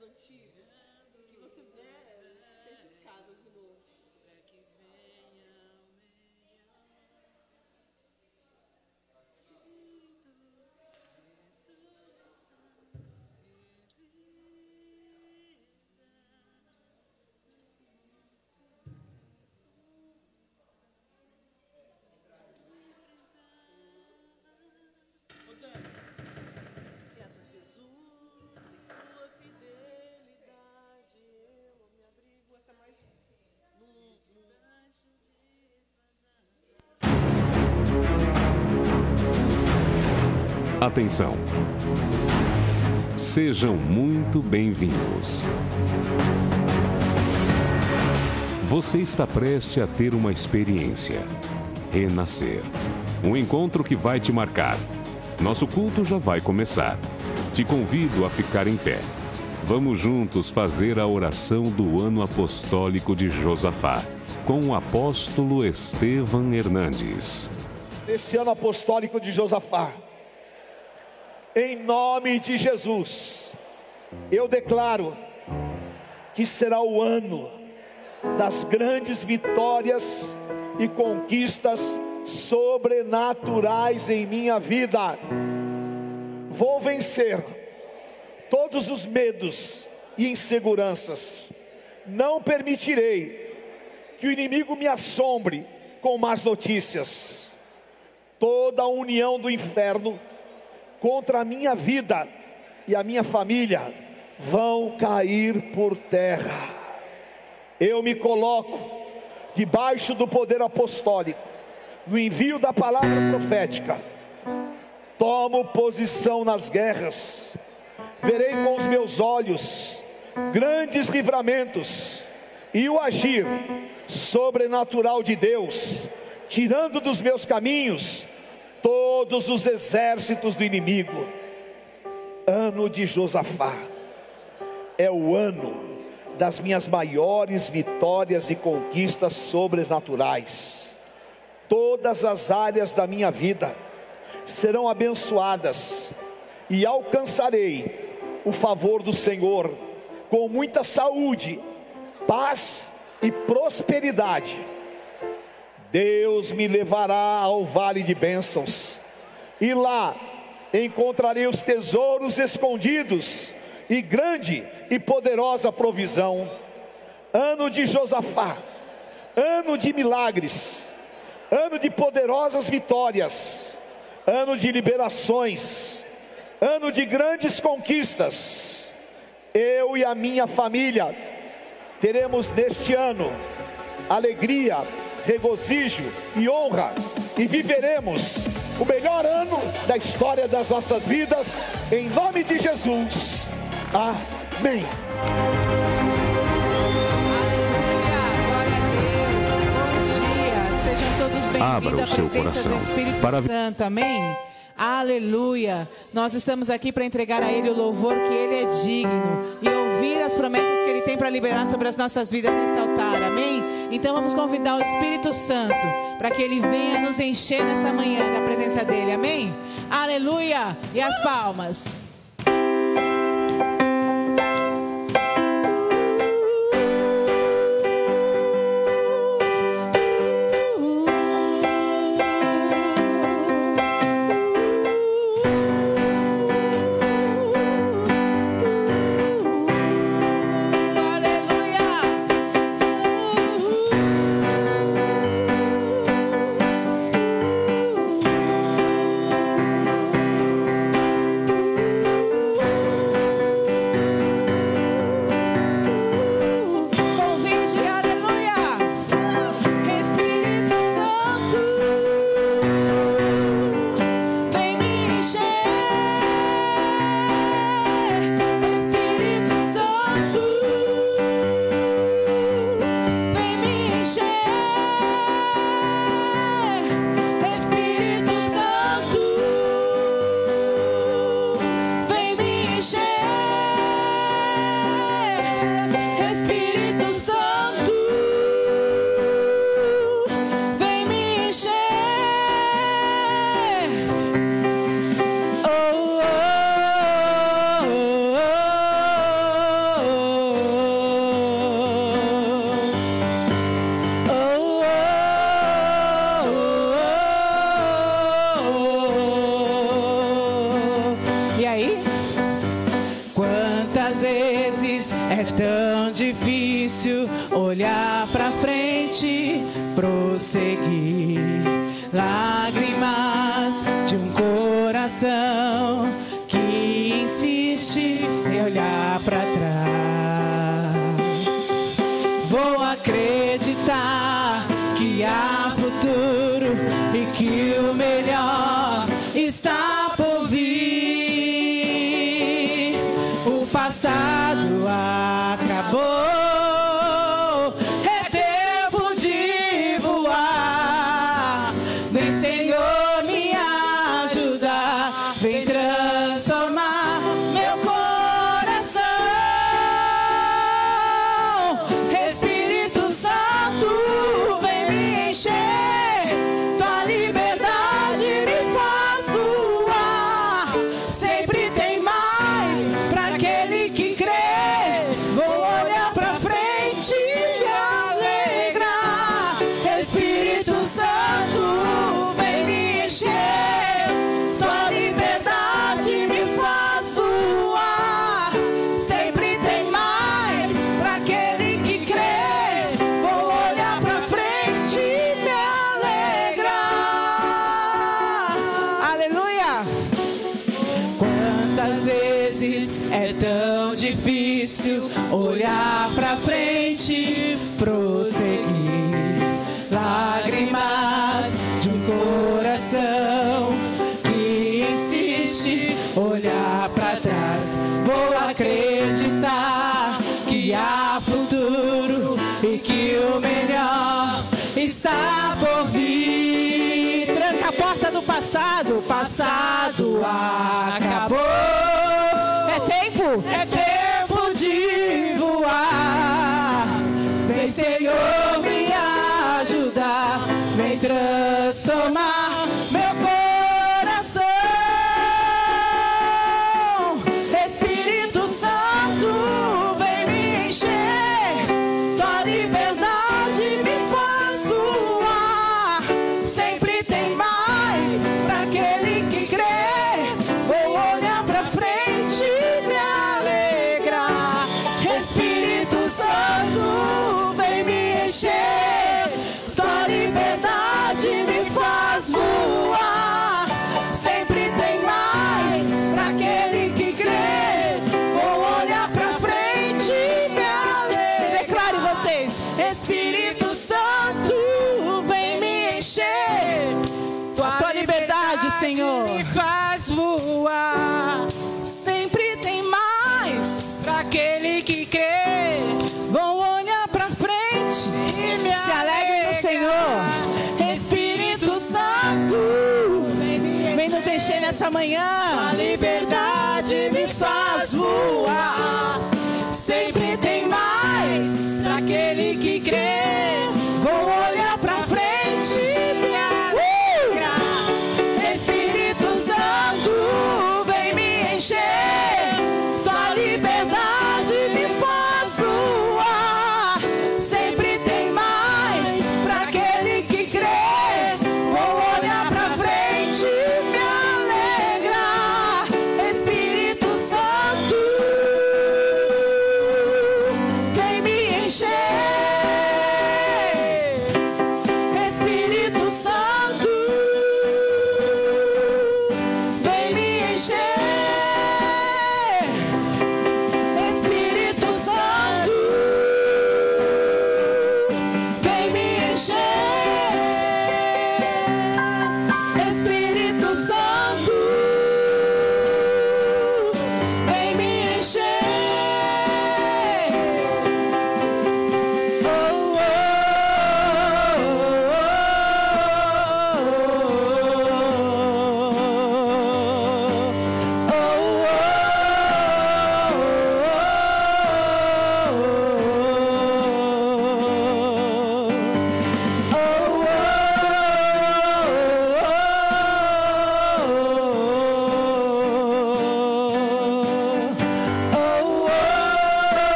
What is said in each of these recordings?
das antigas. Atenção. Sejam muito bem-vindos. Você está prestes a ter uma experiência. Renascer. Um encontro que vai te marcar. Nosso culto já vai começar. Te convido a ficar em pé. Vamos juntos fazer a oração do ano apostólico de Josafá, com o apóstolo Estevam Hernandes. Neste ano apostólico de Josafá, em nome de Jesus, eu declaro que será o ano das grandes vitórias e conquistas sobrenaturais em minha vida. Vou vencer todos os medos e inseguranças. Não permitirei que o inimigo me assombre com más notícias. Toda a união do inferno contra a minha vida e a minha família vão cair por terra. Eu me coloco debaixo do poder apostólico, no envio da palavra profética. Tomo posição nas guerras, verei com os meus olhos grandes livramentos e o agir sobrenatural de Deus, tirando dos meus caminhos todos os exércitos do inimigo. Ano de Josafá é o ano das minhas maiores vitórias e conquistas sobrenaturais. Todas as áreas da minha vida serão abençoadas e alcançarei o favor do Senhor com muita saúde, paz e prosperidade. Deus me levará ao vale de bênçãos, e lá encontrarei os tesouros escondidos e grande e poderosa provisão. Ano de Josafá, ano de milagres, ano de poderosas vitórias, ano de liberações, ano de grandes conquistas. Eu e a minha família teremos neste ano alegria, regozijo e honra e viveremos o melhor ano da história das nossas vidas, em nome de Jesus. Amém. Sejam todos Abra bem-vindos o à seu presença coração do Espírito para- Santo, amém? Aleluia! Nós estamos aqui para entregar a Ele o louvor que Ele é digno e ouvir as promessas que Ele tem para liberar sobre as nossas vidas nesse altar, amém? Então vamos convidar o Espírito Santo para que Ele venha nos encher nessa manhã da presença dEle, amém? Aleluia! E as palmas.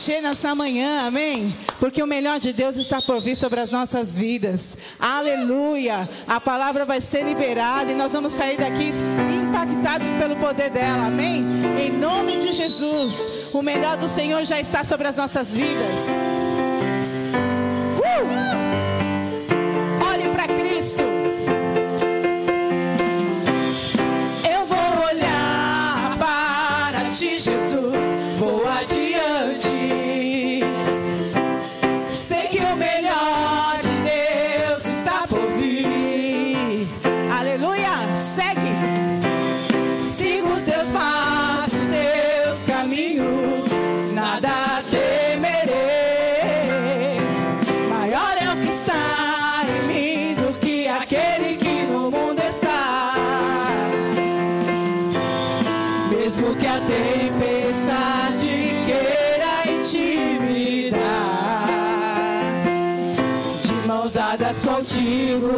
encher nessa manhã, amém? Porque o melhor de Deus está por vir sobre as nossas vidas. Aleluia! A palavra vai ser liberada e nós vamos sair daqui impactados pelo poder dela, amém? Em nome de Jesus, o melhor do Senhor já está sobre as nossas vidas. nada temerei. Maior é o que está me do que aquele que no mundo está. Mesmo que a tempestade queira intimidar, de mãos dadas contigo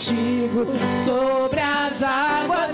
contigo sobre as águas.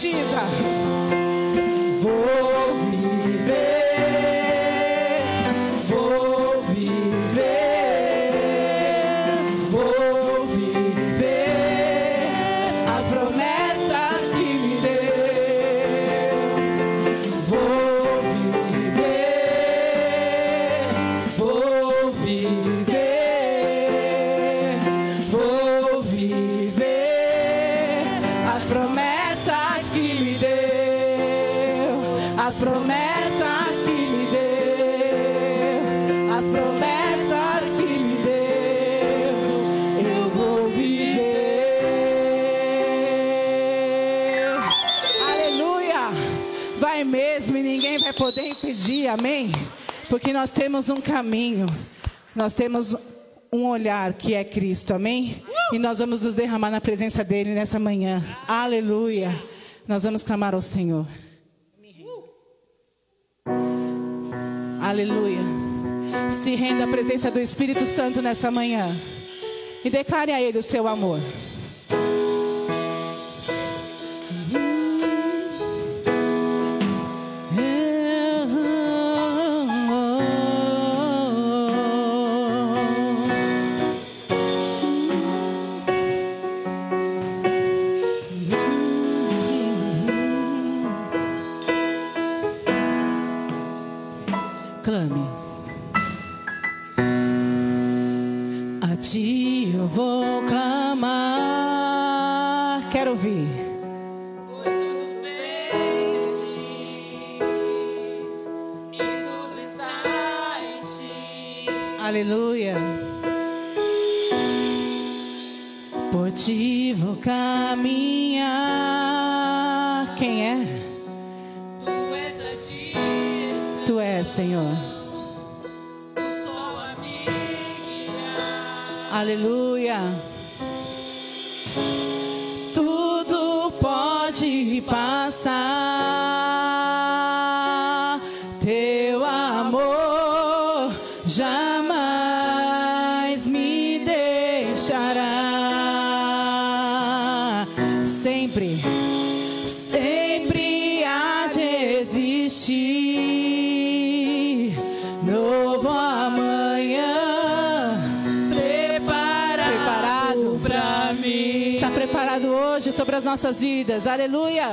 Jesus. Porque nós temos um caminho, nós temos um olhar que é Cristo, amém? E nós vamos nos derramar na presença dele nessa manhã. Aleluia. Nós vamos clamar ao Senhor. Aleluia. Se renda à presença do Espírito Santo nessa manhã. E declare a Ele o seu amor. sobre as nossas vidas. Aleluia.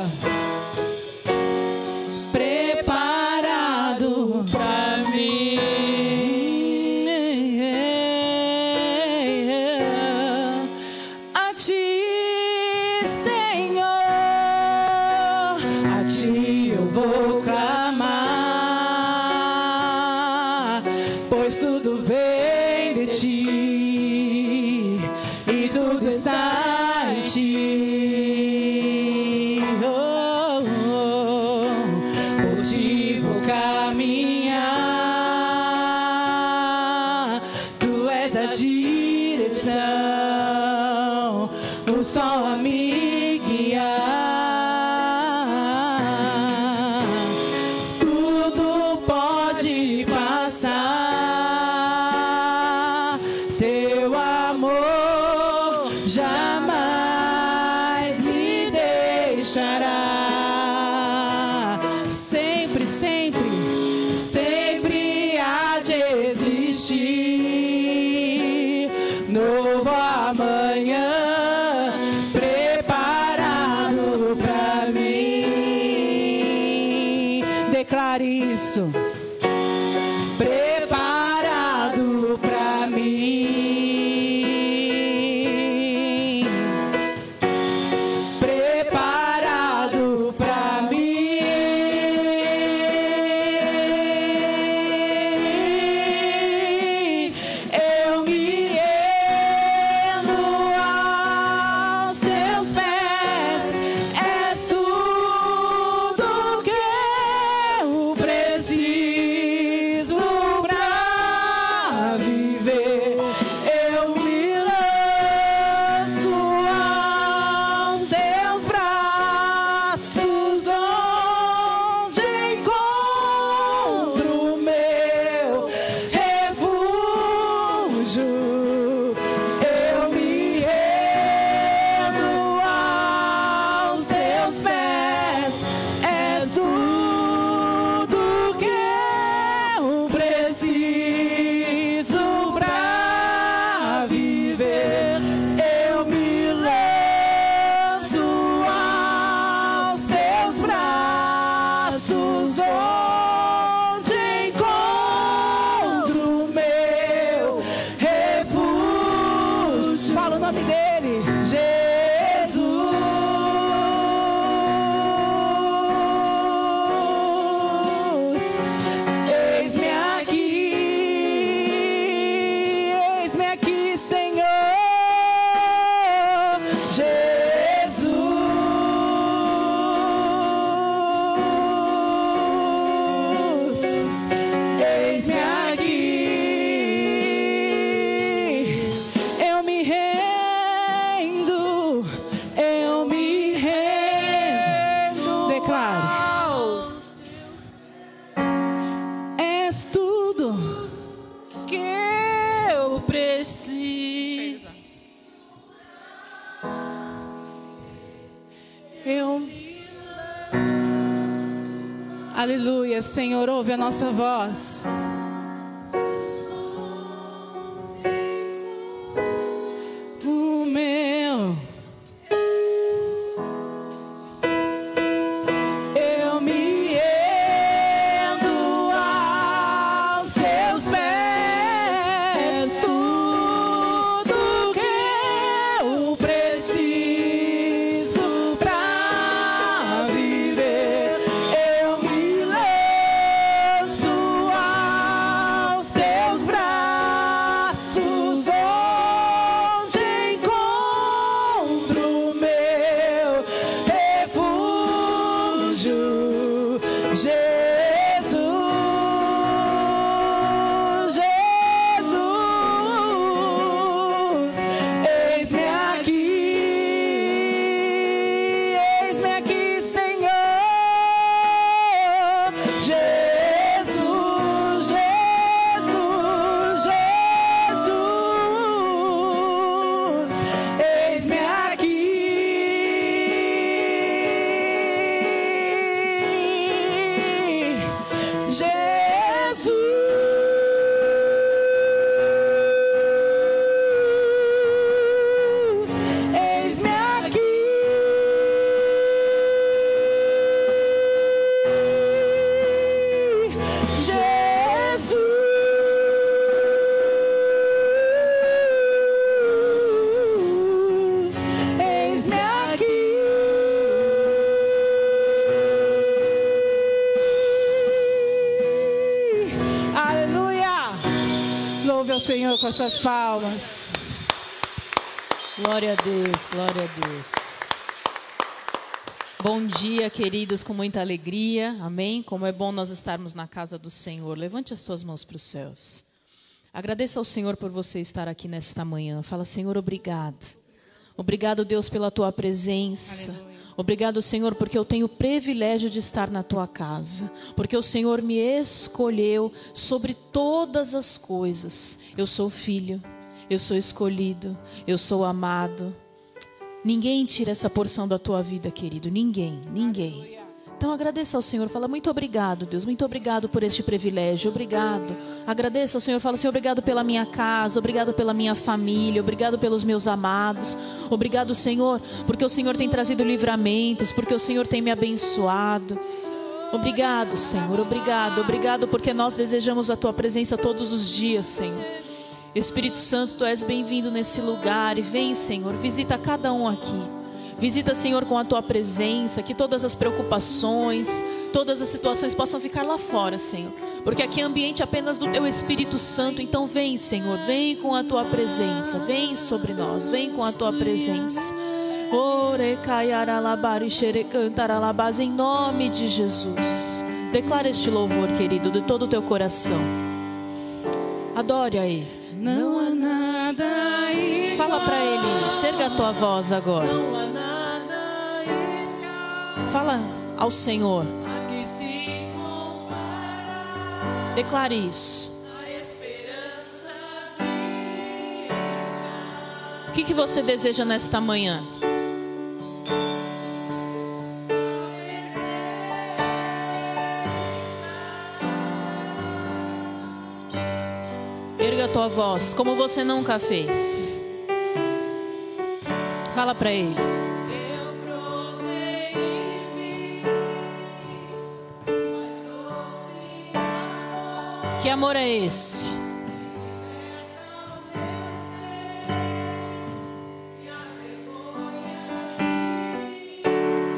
Senhor, ouve a nossa voz. Palmas. Glória a Deus, glória a Deus. Bom dia, queridos, com muita alegria, amém? Como é bom nós estarmos na casa do Senhor. Levante as tuas mãos para os céus. Agradeça ao Senhor por você estar aqui nesta manhã. Fala, Senhor, obrigado. Obrigado, Deus, pela tua presença. Obrigado, Senhor, porque eu tenho o privilégio de estar na tua casa. Porque o Senhor me escolheu sobre todas as coisas. Eu sou filho, eu sou escolhido, eu sou amado. Ninguém tira essa porção da tua vida, querido. Ninguém, ninguém. Então agradeça ao Senhor, fala muito obrigado, Deus, muito obrigado por este privilégio, obrigado. Agradeça ao Senhor, fala Senhor, obrigado pela minha casa, obrigado pela minha família, obrigado pelos meus amados. Obrigado, Senhor, porque o Senhor tem trazido livramentos, porque o Senhor tem me abençoado. Obrigado, Senhor, obrigado, obrigado porque nós desejamos a tua presença todos os dias, Senhor. Espírito Santo, tu és bem-vindo nesse lugar e vem, Senhor, visita cada um aqui. Visita, Senhor, com a tua presença, que todas as preocupações, todas as situações possam ficar lá fora, Senhor. Porque aqui é ambiente apenas do teu Espírito Santo. Então vem, Senhor, vem com a tua presença, vem sobre nós, vem com a tua presença. Em nome de Jesus. Declara este louvor, querido, de todo o teu coração. Adore a Ele. Não há nada igual. Fala para Ele isso. Erga a tua voz agora. Não há nada igual Fala ao Senhor. Declare isso. a esperança. O que, que você deseja nesta manhã? Tua voz, como você nunca fez. Fala para ele. Que amor é esse?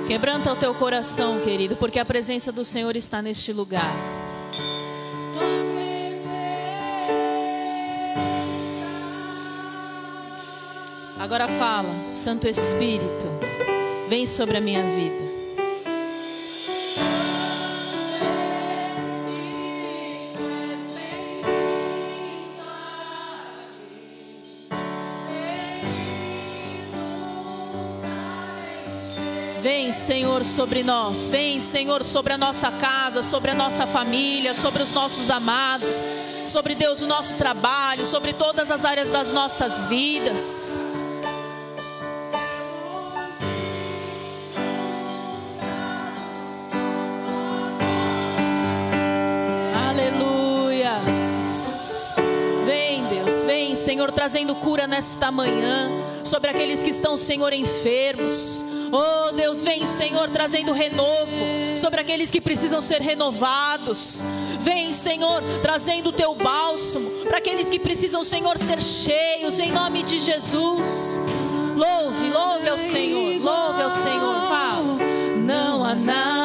Quebranta o teu coração, querido, porque a presença do Senhor está neste lugar. Agora fala, Santo Espírito, vem sobre a minha vida. Vem, Senhor, sobre nós. Vem, Senhor, sobre a nossa casa, sobre a nossa família, sobre os nossos amados, sobre Deus, o nosso trabalho, sobre todas as áreas das nossas vidas. Senhor, trazendo cura nesta manhã sobre aqueles que estão, Senhor, enfermos. Oh, Deus, vem, Senhor, trazendo renovo sobre aqueles que precisam ser renovados. Vem, Senhor, trazendo o teu bálsamo para aqueles que precisam, Senhor, ser cheios em nome de Jesus. Louve, louve ao Senhor, louve ao Senhor. Fala. Não há nada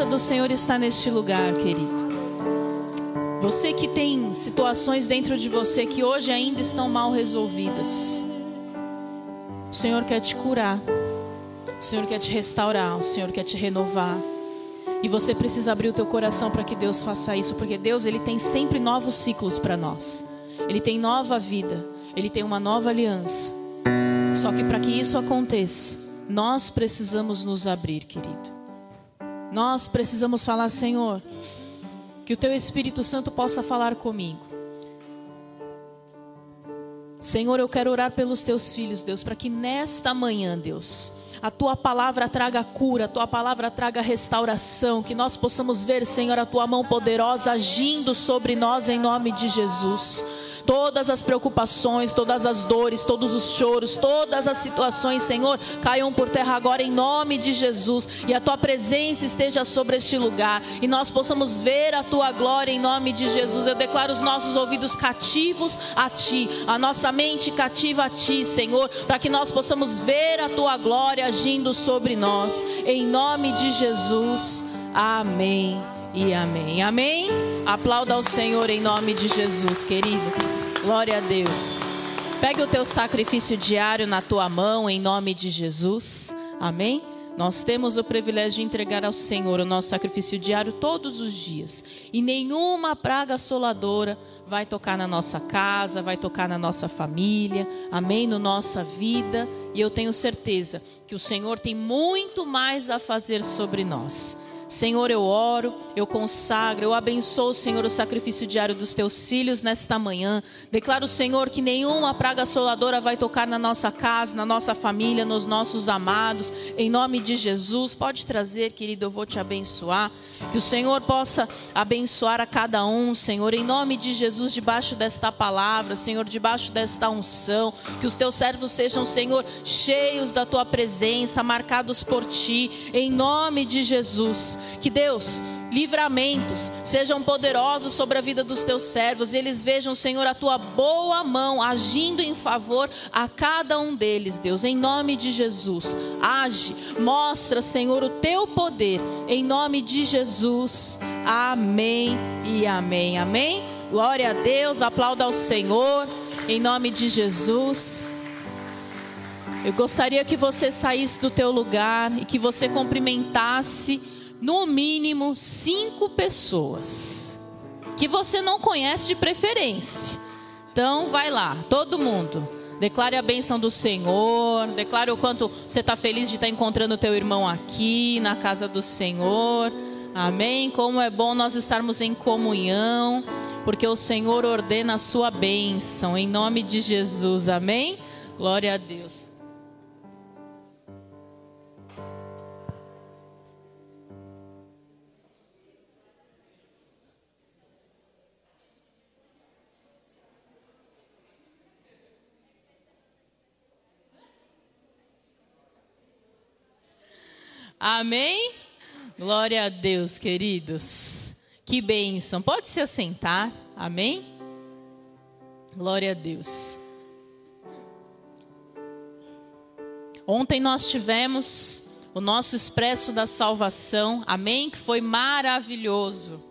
presença do Senhor está neste lugar, querido. Você que tem situações dentro de você que hoje ainda estão mal resolvidas. O Senhor quer te curar. O Senhor quer te restaurar. O Senhor quer te renovar. E você precisa abrir o teu coração para que Deus faça isso, porque Deus ele tem sempre novos ciclos para nós. Ele tem nova vida, ele tem uma nova aliança. Só que para que isso aconteça, nós precisamos nos abrir, querido. Nós precisamos falar, Senhor, que o teu Espírito Santo possa falar comigo. Senhor, eu quero orar pelos teus filhos, Deus, para que nesta manhã, Deus, a tua palavra traga cura, a tua palavra traga restauração, que nós possamos ver, Senhor, a tua mão poderosa agindo sobre nós em nome de Jesus. Todas as preocupações, todas as dores, todos os choros, todas as situações, Senhor, caiam por terra agora em nome de Jesus e a tua presença esteja sobre este lugar e nós possamos ver a tua glória em nome de Jesus. Eu declaro os nossos ouvidos cativos a ti, a nossa mente cativa a ti, Senhor, para que nós possamos ver a tua glória agindo sobre nós. Em nome de Jesus. Amém e amém. Amém. Aplauda ao Senhor em nome de Jesus, querido. Glória a Deus. Pegue o teu sacrifício diário na tua mão em nome de Jesus. Amém. Nós temos o privilégio de entregar ao Senhor o nosso sacrifício diário todos os dias. E nenhuma praga assoladora vai tocar na nossa casa, vai tocar na nossa família, amém? Na nossa vida. E eu tenho certeza que o Senhor tem muito mais a fazer sobre nós. Senhor, eu oro, eu consagro, eu abençoo, Senhor, o sacrifício diário dos teus filhos nesta manhã. Declaro, Senhor, que nenhuma praga assoladora vai tocar na nossa casa, na nossa família, nos nossos amados. Em nome de Jesus, pode trazer, querido, eu vou te abençoar. Que o Senhor possa abençoar a cada um, Senhor, em nome de Jesus, debaixo desta palavra, Senhor, debaixo desta unção. Que os teus servos sejam, Senhor, cheios da tua presença, marcados por ti, em nome de Jesus. Que Deus, livramentos sejam poderosos sobre a vida dos teus servos, e eles vejam, Senhor, a tua boa mão agindo em favor a cada um deles, Deus, em nome de Jesus. Age, mostra, Senhor, o teu poder, em nome de Jesus. Amém e amém. Amém. Glória a Deus, aplauda ao Senhor, em nome de Jesus. Eu gostaria que você saísse do teu lugar e que você cumprimentasse no mínimo cinco pessoas que você não conhece de preferência. Então, vai lá, todo mundo. Declare a bênção do Senhor. Declare o quanto você está feliz de estar encontrando o teu irmão aqui na casa do Senhor. Amém. Como é bom nós estarmos em comunhão, porque o Senhor ordena a sua bênção em nome de Jesus. Amém. Glória a Deus. Amém? Glória a Deus, queridos. Que bênção. Pode se assentar. Amém? Glória a Deus. Ontem nós tivemos o nosso expresso da salvação, amém? Que foi maravilhoso.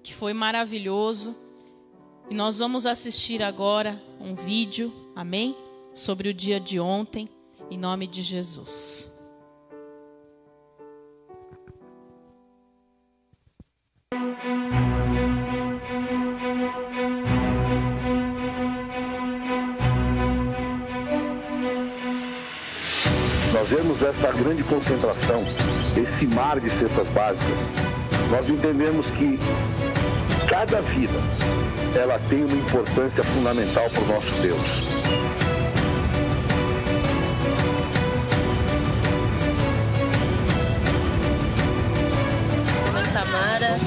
Que foi maravilhoso. E nós vamos assistir agora um vídeo, amém? Sobre o dia de ontem, em nome de Jesus. Esta grande concentração, esse mar de cestas básicas. Nós entendemos que cada vida ela tem uma importância fundamental para o nosso Deus. Samara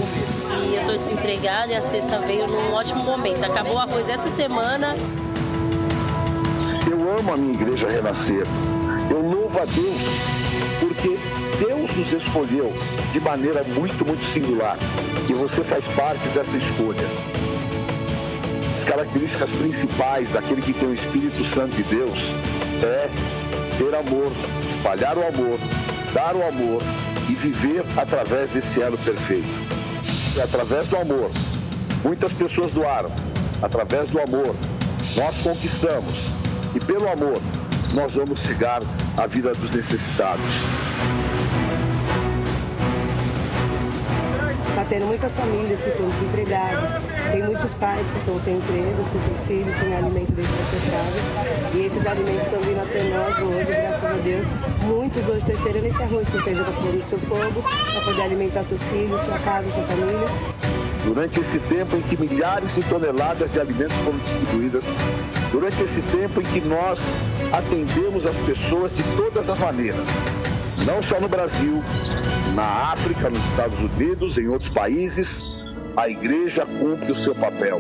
e eu estou desempregada e a sexta veio num ótimo momento. Acabou o arroz essa semana. Eu amo a minha igreja renascer. Eu louvo a Deus porque Deus nos escolheu de maneira muito, muito singular. E você faz parte dessa escolha. As características principais daquele que tem o Espírito Santo de Deus é ter amor, espalhar o amor, dar o amor e viver através desse elo perfeito. E através do amor, muitas pessoas doaram. Através do amor, nós conquistamos. E pelo amor, nós vamos chegar à vida dos necessitados. Está tendo muitas famílias que estão desempregadas, tem muitos pais que estão sem empregos, com seus filhos sem alimento dentro das suas casas. E esses alimentos estão vindo até nós hoje, graças a Deus. Muitos hoje estão esperando esse arroz com feijão para pôr no seu fogo, para poder alimentar seus filhos, sua casa, sua família. Durante esse tempo em que milhares de toneladas de alimentos foram distribuídas, durante esse tempo em que nós atendemos as pessoas de todas as maneiras, não só no Brasil, na África, nos Estados Unidos, em outros países, a igreja cumpre o seu papel.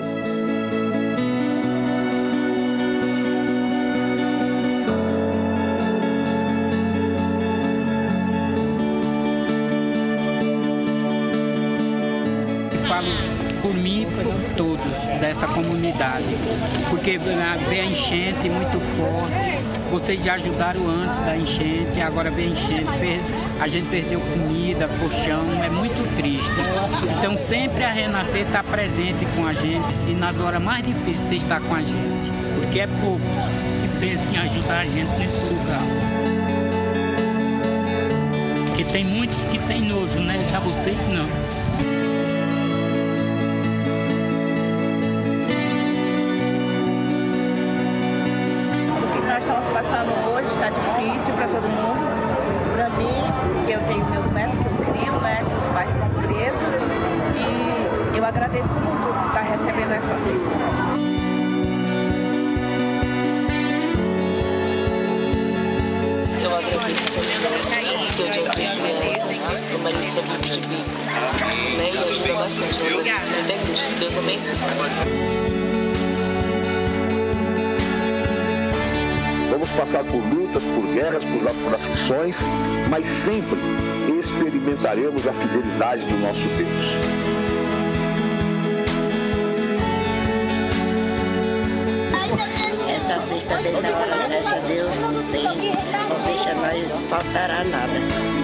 Dessa comunidade, porque vê a enchente muito forte. Vocês já ajudaram antes da enchente, agora vem a enchente, a gente perdeu comida, colchão, é muito triste. Então sempre a Renascer está presente com a gente, se nas horas mais difíceis você está com a gente, porque é poucos que pensam em ajudar a gente nesse lugar. Porque tem muitos que têm nojo, né? Já você que não. Vamos passar por lutas, por guerras, por, por aflições, mas sempre experimentaremos a fidelidade do nosso Deus. Essa sexta vem na hora certa, Deus não tem, não deixa nós faltará nada.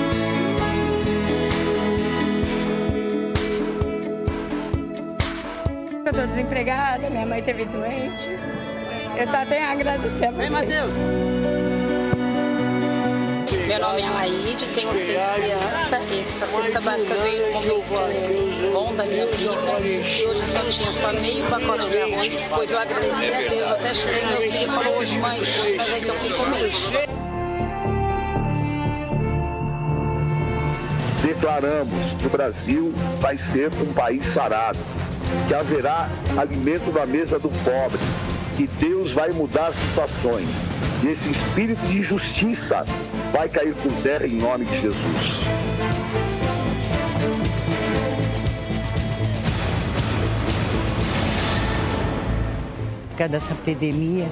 Desempregada, minha mãe teve doente. Eu só tenho a agradecer a vocês. Meu nome é Laide, tenho seis crianças. Essa cesta básica veio no momento bom da minha vida. E hoje eu só tinha só meio pacote de arroz. Pois eu agradeci a Deus. Até chorei, meus filhos falaram hoje, mãe, hoje nós vamos ter o que comer. Declaramos que o Brasil vai ser um país sarado, que haverá alimento na mesa do pobre, que Deus vai mudar as situações. E esse espírito de justiça vai cair por terra em nome de Jesus. Por causa dessa epidemia,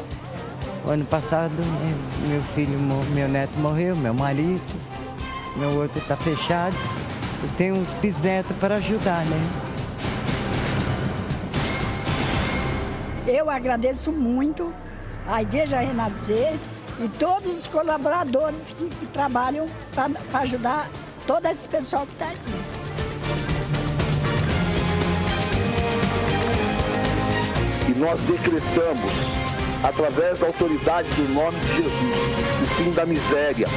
ano passado né, meu filho, meu neto morreu, meu marido. no outro está fechado. Eu tenho uns bisnetos para ajudar, né? Eu agradeço muito a Igreja Renascer e todos os colaboradores que, que trabalham para ajudar todo esse pessoal que está aqui. E nós decretamos, através da autoridade do nome de Jesus, o fim da miséria,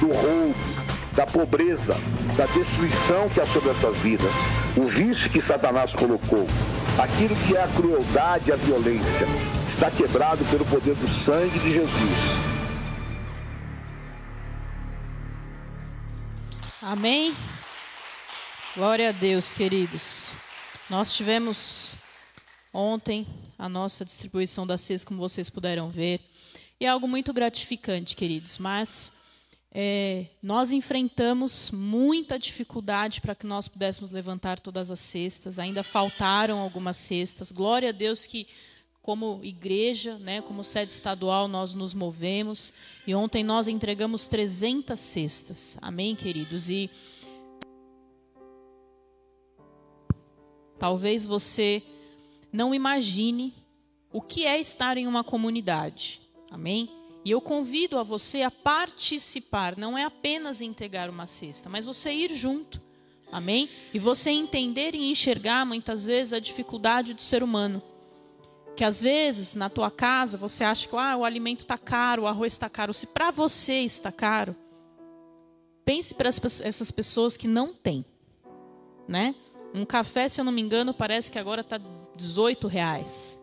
do roubo, da pobreza, da destruição que há sobre essas vidas, o vício que Satanás colocou, aquilo que é a crueldade a violência, está quebrado pelo poder do sangue de Jesus. Amém? Glória a Deus, queridos. Nós tivemos ontem a nossa distribuição da CES, como vocês puderam ver. E é algo muito gratificante, queridos. Mas é, nós enfrentamos muita dificuldade para que nós pudéssemos levantar todas as cestas. Ainda faltaram algumas cestas. Glória a Deus que como igreja, né, como sede estadual, nós nos movemos. E ontem nós entregamos 300 cestas. Amém, queridos? E talvez você não imagine o que é estar em uma comunidade. Amém? E eu convido a você a participar, não é apenas entregar uma cesta, mas você ir junto. Amém? E você entender e enxergar muitas vezes a dificuldade do ser humano. Que às vezes na tua casa você acha que ah, o alimento está caro, o arroz está caro. Se para você está caro, pense para essas pessoas que não têm, né? Um café, se eu não me engano, parece que agora está 18 reais.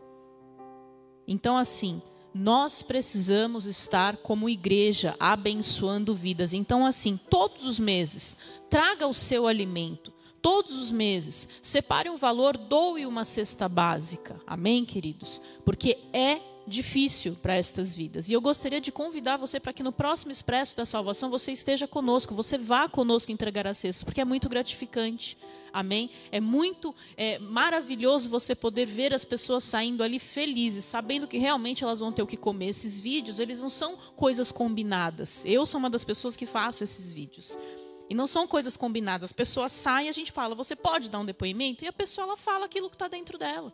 Então assim, nós precisamos estar como igreja abençoando vidas. Então assim, todos os meses, traga o seu alimento todos os meses, separe um valor, doe uma cesta básica. Amém, queridos? Porque é difícil para estas vidas. E eu gostaria de convidar você para que no próximo Expresso da Salvação você esteja conosco, você vá conosco entregar a cesta, porque é muito gratificante. Amém? É muito é, maravilhoso você poder ver as pessoas saindo ali felizes, sabendo que realmente elas vão ter o que comer. Esses vídeos, eles não são coisas combinadas. Eu sou uma das pessoas que faço esses vídeos. E não são coisas combinadas. As pessoas saem e a gente fala, você pode dar um depoimento? E a pessoa ela fala aquilo que está dentro dela.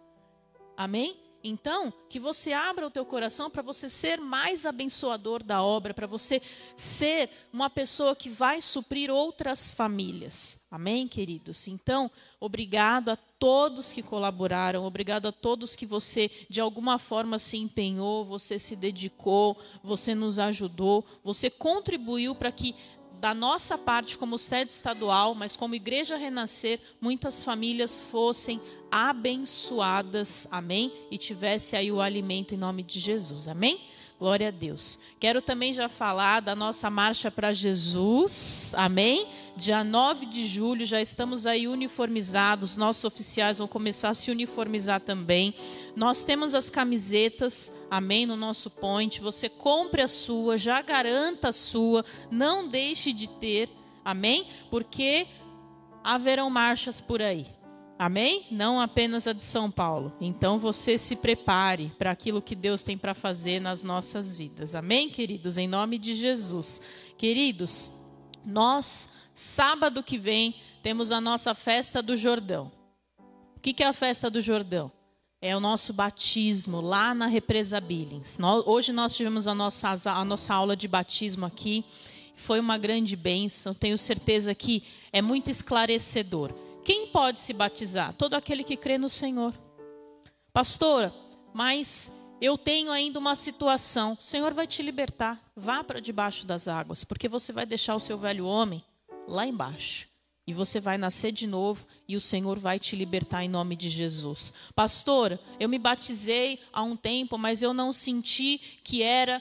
Amém? Então, que você abra o teu coração para você ser mais abençoador da obra, para você ser uma pessoa que vai suprir outras famílias. Amém, queridos? Então, obrigado a todos que colaboraram, obrigado a todos que você de alguma forma se empenhou, você se dedicou, você nos ajudou, você contribuiu para que da nossa parte, como sede estadual, mas como Igreja Renascer, muitas famílias fossem abençoadas, amém? E tivesse aí o alimento em nome de Jesus, amém? Glória a Deus. Quero também já falar da nossa marcha para Jesus. Amém? Dia 9 de julho já estamos aí uniformizados. Nossos oficiais vão começar a se uniformizar também. Nós temos as camisetas, amém, no nosso point. Você compre a sua, já garanta a sua, não deixe de ter. Amém? Porque haverão marchas por aí. Amém? Não apenas a de São Paulo. Então você se prepare para aquilo que Deus tem para fazer nas nossas vidas. Amém, queridos? Em nome de Jesus. Queridos, nós, sábado que vem, temos a nossa festa do Jordão. O que é a festa do Jordão? É o nosso batismo lá na Represa Billings. Hoje nós tivemos a nossa, a nossa aula de batismo aqui. Foi uma grande bênção. Tenho certeza que é muito esclarecedor. Quem pode se batizar? Todo aquele que crê no Senhor. Pastora, mas eu tenho ainda uma situação. O Senhor vai te libertar. Vá para debaixo das águas, porque você vai deixar o seu velho homem lá embaixo. E você vai nascer de novo e o Senhor vai te libertar em nome de Jesus. Pastora, eu me batizei há um tempo, mas eu não senti que era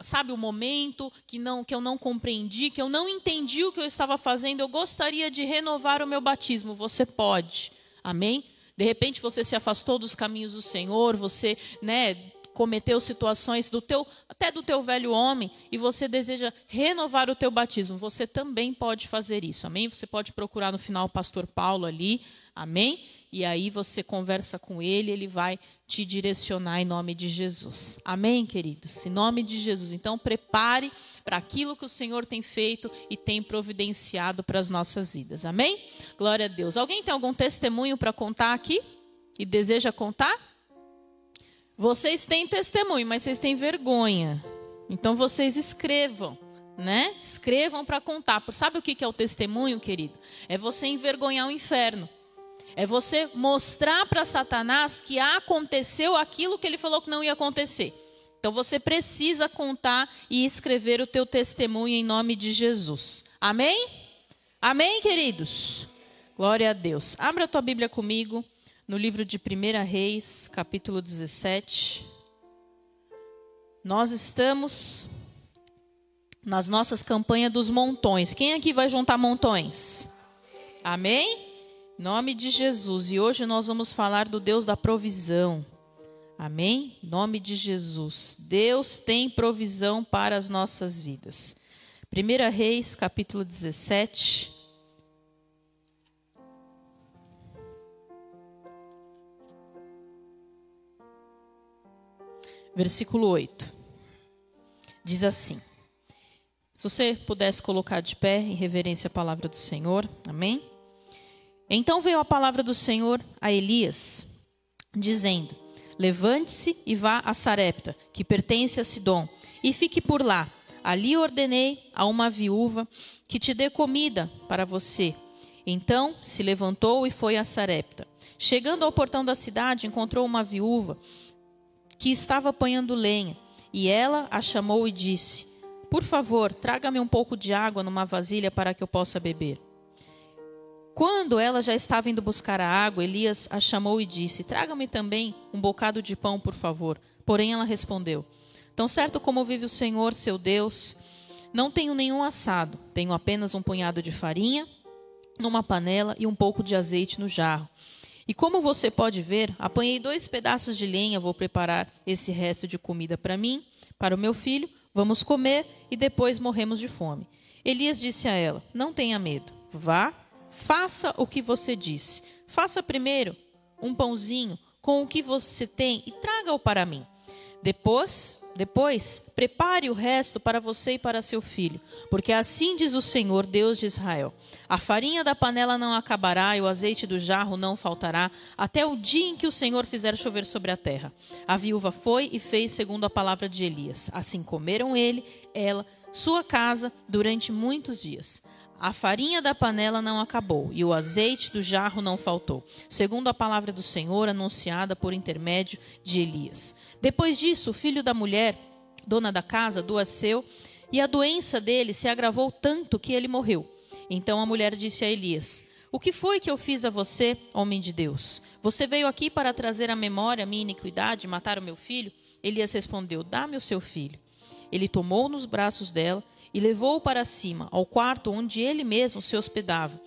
sabe o momento que não que eu não compreendi, que eu não entendi o que eu estava fazendo, eu gostaria de renovar o meu batismo. Você pode. Amém? De repente você se afastou dos caminhos do Senhor, você, né, cometeu situações do teu, até do teu velho homem, e você deseja renovar o teu batismo, você também pode fazer isso, amém? Você pode procurar no final o pastor Paulo ali, amém? E aí você conversa com ele, ele vai te direcionar em nome de Jesus. Amém, queridos? Em nome de Jesus. Então prepare para aquilo que o Senhor tem feito e tem providenciado para as nossas vidas. Amém? Glória a Deus. Alguém tem algum testemunho para contar aqui? E deseja contar? Vocês têm testemunho, mas vocês têm vergonha. Então vocês escrevam, né? Escrevam para contar. Sabe o que é o testemunho, querido? É você envergonhar o inferno. É você mostrar para Satanás que aconteceu aquilo que ele falou que não ia acontecer. Então você precisa contar e escrever o teu testemunho em nome de Jesus. Amém? Amém, queridos? Glória a Deus. Abra a tua Bíblia comigo no livro de 1 Reis, capítulo 17. Nós estamos nas nossas campanhas dos montões. Quem aqui vai juntar montões? Amém? Nome de Jesus. E hoje nós vamos falar do Deus da provisão. Amém? Nome de Jesus. Deus tem provisão para as nossas vidas. 1 Reis, capítulo 17. versículo 8. Diz assim: Se você pudesse colocar de pé em reverência à palavra do Senhor, amém? Então veio a palavra do Senhor a Elias, dizendo: Levante-se e vá a Sarepta, que pertence a Sidom, e fique por lá. Ali ordenei a uma viúva que te dê comida para você. Então se levantou e foi a Sarepta. Chegando ao portão da cidade, encontrou uma viúva que estava apanhando lenha, e ela a chamou e disse: Por favor, traga-me um pouco de água numa vasilha para que eu possa beber. Quando ela já estava indo buscar a água, Elias a chamou e disse: Traga-me também um bocado de pão, por favor. Porém, ela respondeu: Tão certo como vive o Senhor, seu Deus, não tenho nenhum assado, tenho apenas um punhado de farinha numa panela e um pouco de azeite no jarro. E como você pode ver, apanhei dois pedaços de lenha, vou preparar esse resto de comida para mim, para o meu filho, vamos comer e depois morremos de fome. Elias disse a ela: Não tenha medo, vá, faça o que você disse. Faça primeiro um pãozinho com o que você tem e traga-o para mim. Depois, depois, prepare o resto para você e para seu filho, porque assim diz o Senhor, Deus de Israel: A farinha da panela não acabará e o azeite do jarro não faltará, até o dia em que o Senhor fizer chover sobre a terra. A viúva foi e fez segundo a palavra de Elias. Assim comeram ele, ela, sua casa, durante muitos dias. A farinha da panela não acabou e o azeite do jarro não faltou, segundo a palavra do Senhor anunciada por intermédio de Elias. Depois disso, o filho da mulher, dona da casa, adoeceu e a doença dele se agravou tanto que ele morreu. Então a mulher disse a Elias: O que foi que eu fiz a você, homem de Deus? Você veio aqui para trazer à memória a minha iniquidade matar o meu filho? Elias respondeu: Dá-me o seu filho. Ele tomou nos braços dela e levou-o para cima, ao quarto onde ele mesmo se hospedava,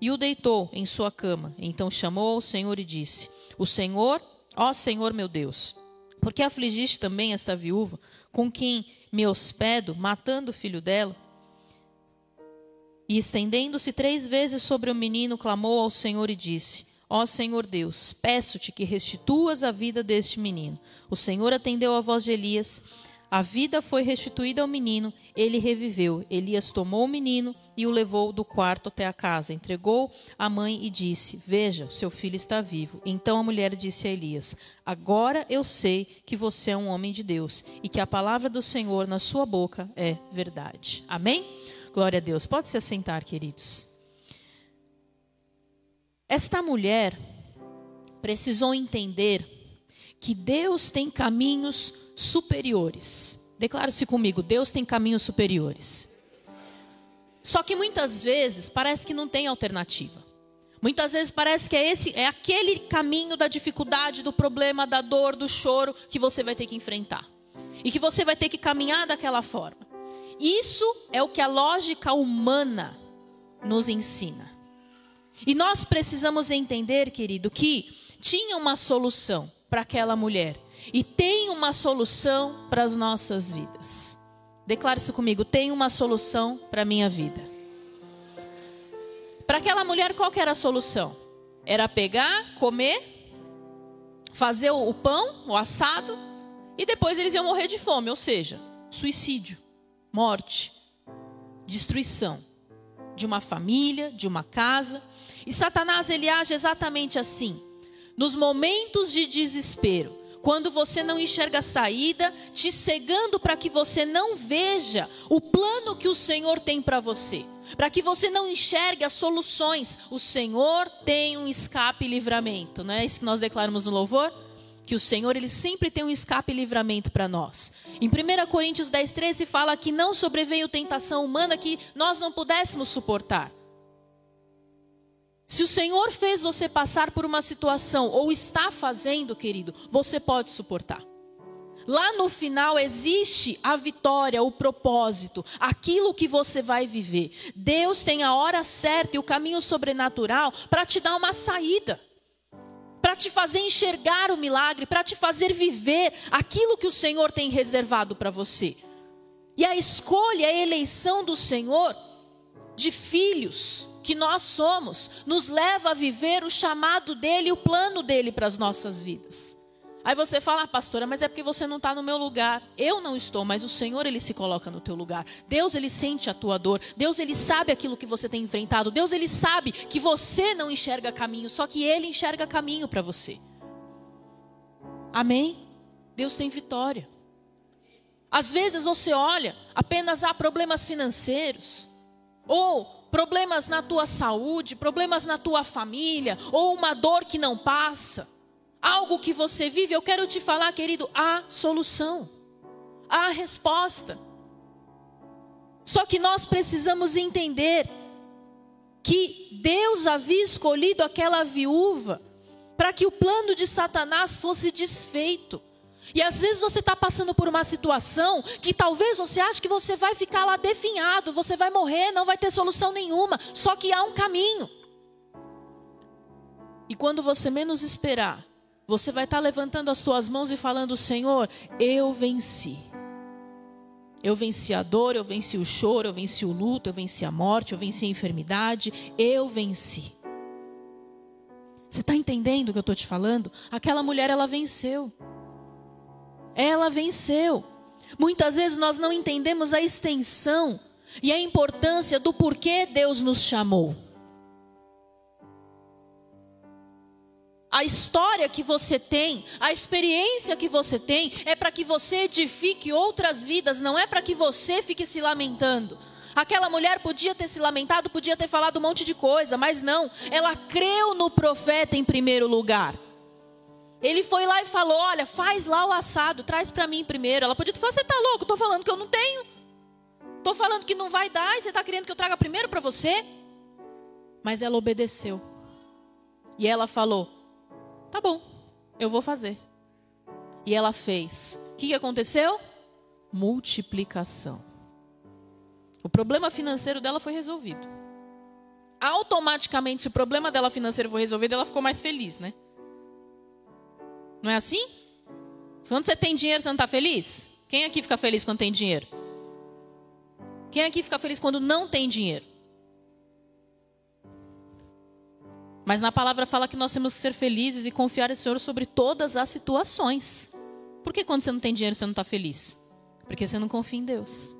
e o deitou em sua cama. Então chamou ao Senhor e disse: O Senhor, ó Senhor meu Deus, por que afligiste também esta viúva, com quem me hospedo, matando o filho dela? E estendendo-se três vezes sobre o menino, clamou ao Senhor e disse: Ó Senhor Deus, peço-te que restituas a vida deste menino. O Senhor atendeu a voz de Elias a vida foi restituída ao menino, ele reviveu. Elias tomou o menino e o levou do quarto até a casa, entregou à mãe e disse: Veja, seu filho está vivo. Então a mulher disse a Elias: Agora eu sei que você é um homem de Deus e que a palavra do Senhor na sua boca é verdade. Amém? Glória a Deus. Pode se assentar, queridos. Esta mulher precisou entender que Deus tem caminhos superiores. Declare-se comigo: Deus tem caminhos superiores. Só que muitas vezes parece que não tem alternativa. Muitas vezes parece que é esse é aquele caminho da dificuldade, do problema, da dor, do choro que você vai ter que enfrentar. E que você vai ter que caminhar daquela forma. Isso é o que a lógica humana nos ensina. E nós precisamos entender, querido, que tinha uma solução para aquela mulher. E tem uma solução para as nossas vidas. Declare isso comigo: tem uma solução para a minha vida. Para aquela mulher, qual era a solução? Era pegar, comer, fazer o pão, o assado, e depois eles iam morrer de fome, ou seja, suicídio, morte, destruição de uma família, de uma casa. E Satanás ele age exatamente assim. Nos momentos de desespero, quando você não enxerga a saída, te cegando para que você não veja o plano que o Senhor tem para você, para que você não enxergue as soluções. O Senhor tem um escape e livramento, não é isso que nós declaramos no louvor? Que o Senhor ele sempre tem um escape e livramento para nós. Em 1 Coríntios 10, 13 fala que não sobreveio tentação humana que nós não pudéssemos suportar. Se o Senhor fez você passar por uma situação, ou está fazendo, querido, você pode suportar. Lá no final existe a vitória, o propósito, aquilo que você vai viver. Deus tem a hora certa e o caminho sobrenatural para te dar uma saída, para te fazer enxergar o milagre, para te fazer viver aquilo que o Senhor tem reservado para você. E a escolha, a eleição do Senhor de filhos que nós somos, nos leva a viver o chamado dele, o plano dele para as nossas vidas. Aí você fala, ah, pastora, mas é porque você não está no meu lugar. Eu não estou, mas o Senhor, Ele se coloca no teu lugar. Deus, Ele sente a tua dor. Deus, Ele sabe aquilo que você tem enfrentado. Deus, Ele sabe que você não enxerga caminho, só que Ele enxerga caminho para você. Amém? Deus tem vitória. Às vezes você olha, apenas há problemas financeiros. Ou problemas na tua saúde, problemas na tua família, ou uma dor que não passa, algo que você vive, eu quero te falar, querido, há solução, há resposta. Só que nós precisamos entender que Deus havia escolhido aquela viúva para que o plano de Satanás fosse desfeito. E às vezes você está passando por uma situação que talvez você ache que você vai ficar lá definhado, você vai morrer, não vai ter solução nenhuma. Só que há um caminho. E quando você menos esperar, você vai estar tá levantando as suas mãos e falando: Senhor, eu venci. Eu venci a dor, eu venci o choro, eu venci o luto, eu venci a morte, eu venci a enfermidade, eu venci. Você está entendendo o que eu estou te falando? Aquela mulher, ela venceu ela venceu. Muitas vezes nós não entendemos a extensão e a importância do porquê Deus nos chamou. A história que você tem, a experiência que você tem, é para que você edifique outras vidas, não é para que você fique se lamentando. Aquela mulher podia ter se lamentado, podia ter falado um monte de coisa, mas não, ela creu no profeta em primeiro lugar. Ele foi lá e falou: Olha, faz lá o assado, traz para mim primeiro. Ela podia falar: Você está louco? Estou falando que eu não tenho. Estou falando que não vai dar e você está querendo que eu traga primeiro para você? Mas ela obedeceu. E ela falou: Tá bom, eu vou fazer. E ela fez. O que, que aconteceu? Multiplicação. O problema financeiro dela foi resolvido. Automaticamente, se o problema dela financeiro foi resolvido, ela ficou mais feliz, né? Não é assim? Quando você tem dinheiro, você não está feliz? Quem aqui fica feliz quando tem dinheiro? Quem aqui fica feliz quando não tem dinheiro? Mas na palavra fala que nós temos que ser felizes e confiar em Senhor sobre todas as situações. Por que quando você não tem dinheiro você não está feliz? Porque você não confia em Deus.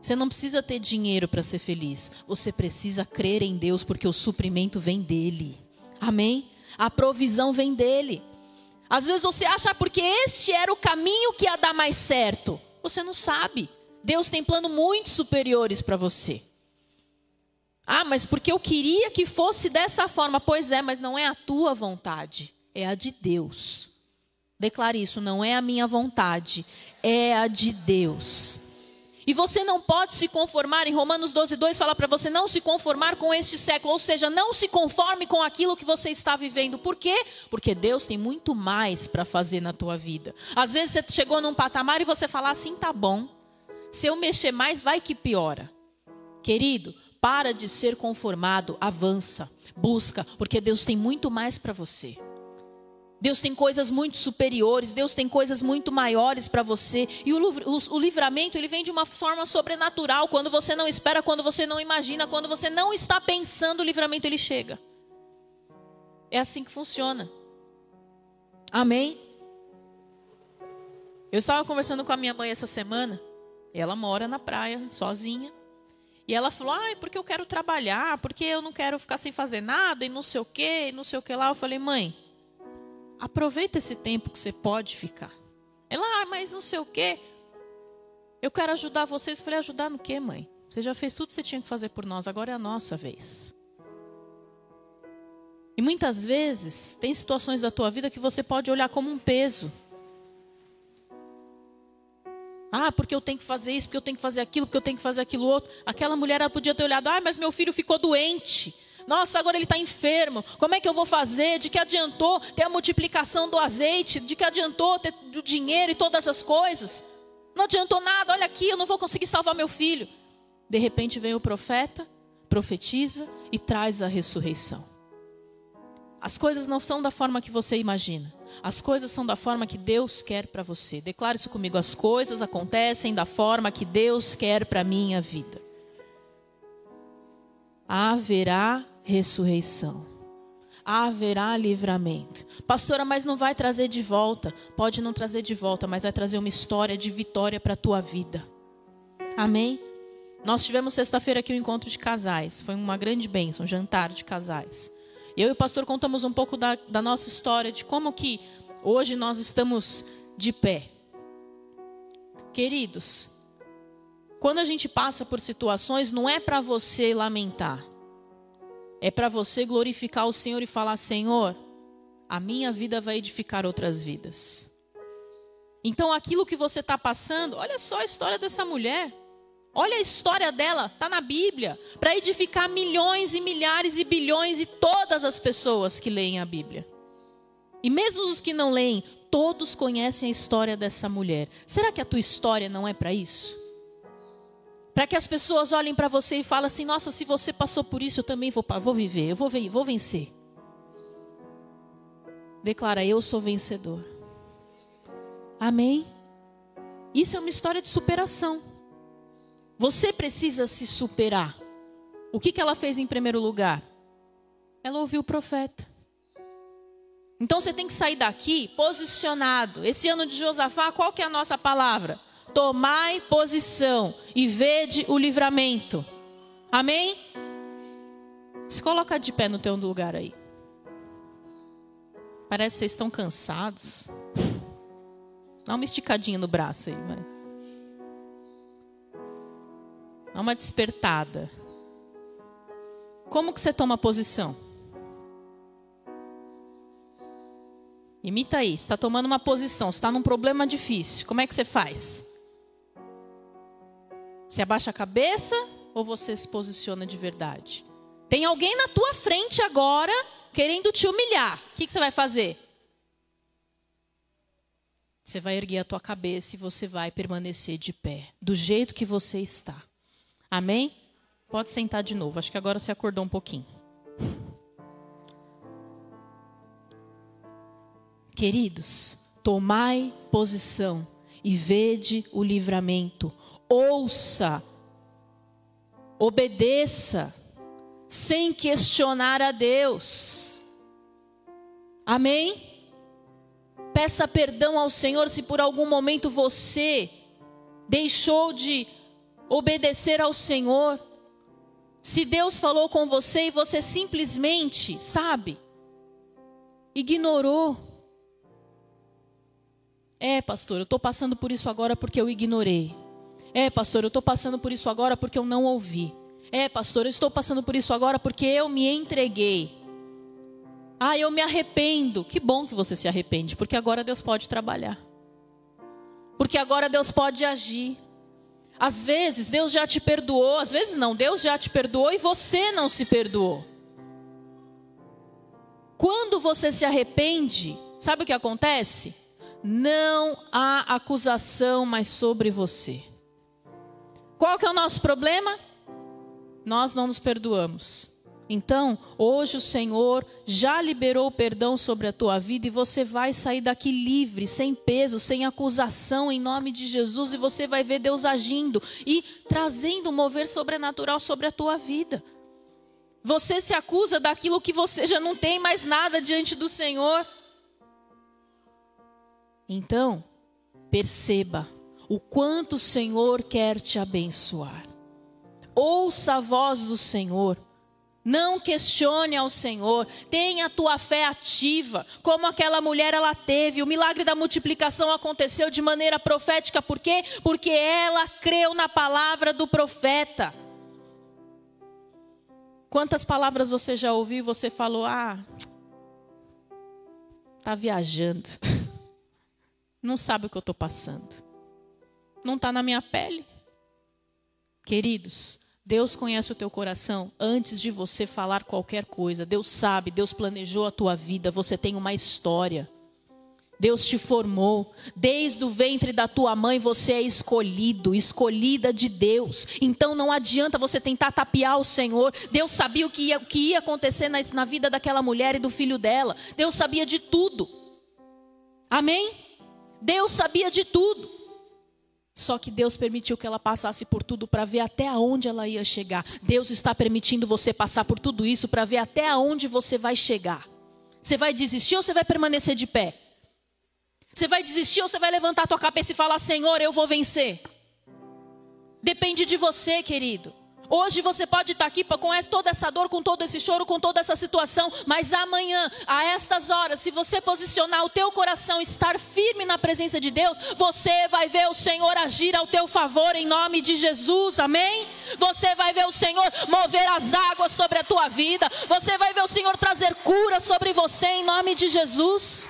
Você não precisa ter dinheiro para ser feliz. Você precisa crer em Deus porque o suprimento vem dele. Amém? A provisão vem dele. Às vezes você acha porque este era o caminho que ia dar mais certo. Você não sabe. Deus tem planos muito superiores para você. Ah, mas porque eu queria que fosse dessa forma. Pois é, mas não é a tua vontade, é a de Deus. Declare isso, não é a minha vontade, é a de Deus. E você não pode se conformar, em Romanos 12, 2 fala para você não se conformar com este século, ou seja, não se conforme com aquilo que você está vivendo. Por quê? Porque Deus tem muito mais para fazer na tua vida. Às vezes você chegou num patamar e você fala assim, tá bom. Se eu mexer mais, vai que piora. Querido, para de ser conformado, avança, busca, porque Deus tem muito mais para você. Deus tem coisas muito superiores, Deus tem coisas muito maiores para você. E o, o, o, livramento, ele vem de uma forma sobrenatural, quando você não espera, quando você não imagina, quando você não está pensando, o livramento ele chega. É assim que funciona. Amém? Eu estava conversando com a minha mãe essa semana, ela mora na praia, sozinha. E ela falou: "Ai, porque eu quero trabalhar, porque eu não quero ficar sem fazer nada e não sei o quê, e não sei o que lá". Eu falei: "Mãe, aproveita esse tempo que você pode ficar". Ela: "Ah, mas não sei o quê. Eu quero ajudar vocês". Eu falei: "Ajudar no quê, mãe? Você já fez tudo que você tinha que fazer por nós, agora é a nossa vez". E muitas vezes tem situações da tua vida que você pode olhar como um peso. Ah, porque eu tenho que fazer isso, porque eu tenho que fazer aquilo, porque eu tenho que fazer aquilo outro. Aquela mulher ela podia ter olhado, ah, mas meu filho ficou doente. Nossa, agora ele está enfermo. Como é que eu vou fazer? De que adiantou ter a multiplicação do azeite? De que adiantou ter o dinheiro e todas as coisas? Não adiantou nada. Olha aqui, eu não vou conseguir salvar meu filho. De repente vem o profeta, profetiza e traz a ressurreição. As coisas não são da forma que você imagina. As coisas são da forma que Deus quer para você. Declare isso comigo. As coisas acontecem da forma que Deus quer para minha vida. Haverá ressurreição. Haverá livramento. Pastora, mas não vai trazer de volta. Pode não trazer de volta, mas vai trazer uma história de vitória para a tua vida. Amém? Nós tivemos sexta-feira aqui um encontro de casais. Foi uma grande bênção, um jantar de casais. Eu e o pastor contamos um pouco da, da nossa história, de como que hoje nós estamos de pé. Queridos, quando a gente passa por situações, não é para você lamentar. É para você glorificar o Senhor e falar: Senhor, a minha vida vai edificar outras vidas. Então, aquilo que você está passando, olha só a história dessa mulher. Olha a história dela, está na Bíblia, para edificar milhões e milhares e bilhões e todas as pessoas que leem a Bíblia. E mesmo os que não leem, todos conhecem a história dessa mulher. Será que a tua história não é para isso? Para que as pessoas olhem para você e falem assim: nossa, se você passou por isso, eu também vou, vou viver, eu vou, vou vencer. Declara: eu sou vencedor. Amém? Isso é uma história de superação. Você precisa se superar. O que, que ela fez em primeiro lugar? Ela ouviu o profeta. Então você tem que sair daqui posicionado. Esse ano de Josafá, qual que é a nossa palavra? Tomai posição e vede o livramento. Amém? Se coloca de pé no teu lugar aí. Parece que vocês estão cansados. Dá uma esticadinha no braço aí, vai. Dá uma despertada. Como que você toma posição? Imita aí, está tomando uma posição, está num problema difícil. Como é que você faz? Você abaixa a cabeça ou você se posiciona de verdade? Tem alguém na tua frente agora querendo te humilhar. O que, que você vai fazer? Você vai erguer a tua cabeça e você vai permanecer de pé, do jeito que você está. Amém? Pode sentar de novo. Acho que agora você acordou um pouquinho. Queridos, tomai posição e vede o livramento. Ouça, obedeça, sem questionar a Deus. Amém? Peça perdão ao Senhor se por algum momento você deixou de obedecer ao Senhor. Se Deus falou com você e você simplesmente, sabe, ignorou. É, pastor, eu estou passando por isso agora porque eu ignorei. É, pastor, eu estou passando por isso agora porque eu não ouvi. É, pastor, eu estou passando por isso agora porque eu me entreguei. Ah, eu me arrependo. Que bom que você se arrepende, porque agora Deus pode trabalhar. Porque agora Deus pode agir. Às vezes Deus já te perdoou, às vezes não, Deus já te perdoou e você não se perdoou. Quando você se arrepende, sabe o que acontece? Não há acusação mais sobre você. Qual que é o nosso problema? Nós não nos perdoamos. Então, hoje o Senhor já liberou o perdão sobre a tua vida e você vai sair daqui livre, sem peso, sem acusação, em nome de Jesus, e você vai ver Deus agindo e trazendo um mover sobrenatural sobre a tua vida. Você se acusa daquilo que você já não tem mais nada diante do Senhor. Então, perceba o quanto o Senhor quer te abençoar. Ouça a voz do Senhor. Não questione ao Senhor, tenha a tua fé ativa, como aquela mulher ela teve. O milagre da multiplicação aconteceu de maneira profética, por quê? Porque ela creu na palavra do profeta. Quantas palavras você já ouviu e você falou: "Ah, tá viajando. Não sabe o que eu estou passando. Não está na minha pele." Queridos, Deus conhece o teu coração antes de você falar qualquer coisa. Deus sabe, Deus planejou a tua vida, você tem uma história. Deus te formou, desde o ventre da tua mãe você é escolhido, escolhida de Deus. Então não adianta você tentar tapear o Senhor. Deus sabia o que ia, o que ia acontecer na, na vida daquela mulher e do filho dela. Deus sabia de tudo. Amém? Deus sabia de tudo. Só que Deus permitiu que ela passasse por tudo para ver até onde ela ia chegar. Deus está permitindo você passar por tudo isso para ver até onde você vai chegar. Você vai desistir ou você vai permanecer de pé? Você vai desistir ou você vai levantar a tua cabeça e falar: Senhor, eu vou vencer? Depende de você, querido. Hoje você pode estar aqui com toda essa dor, com todo esse choro, com toda essa situação, mas amanhã, a estas horas, se você posicionar o teu coração, estar firme na presença de Deus, você vai ver o Senhor agir ao teu favor em nome de Jesus, amém? Você vai ver o Senhor mover as águas sobre a tua vida, você vai ver o Senhor trazer cura sobre você em nome de Jesus.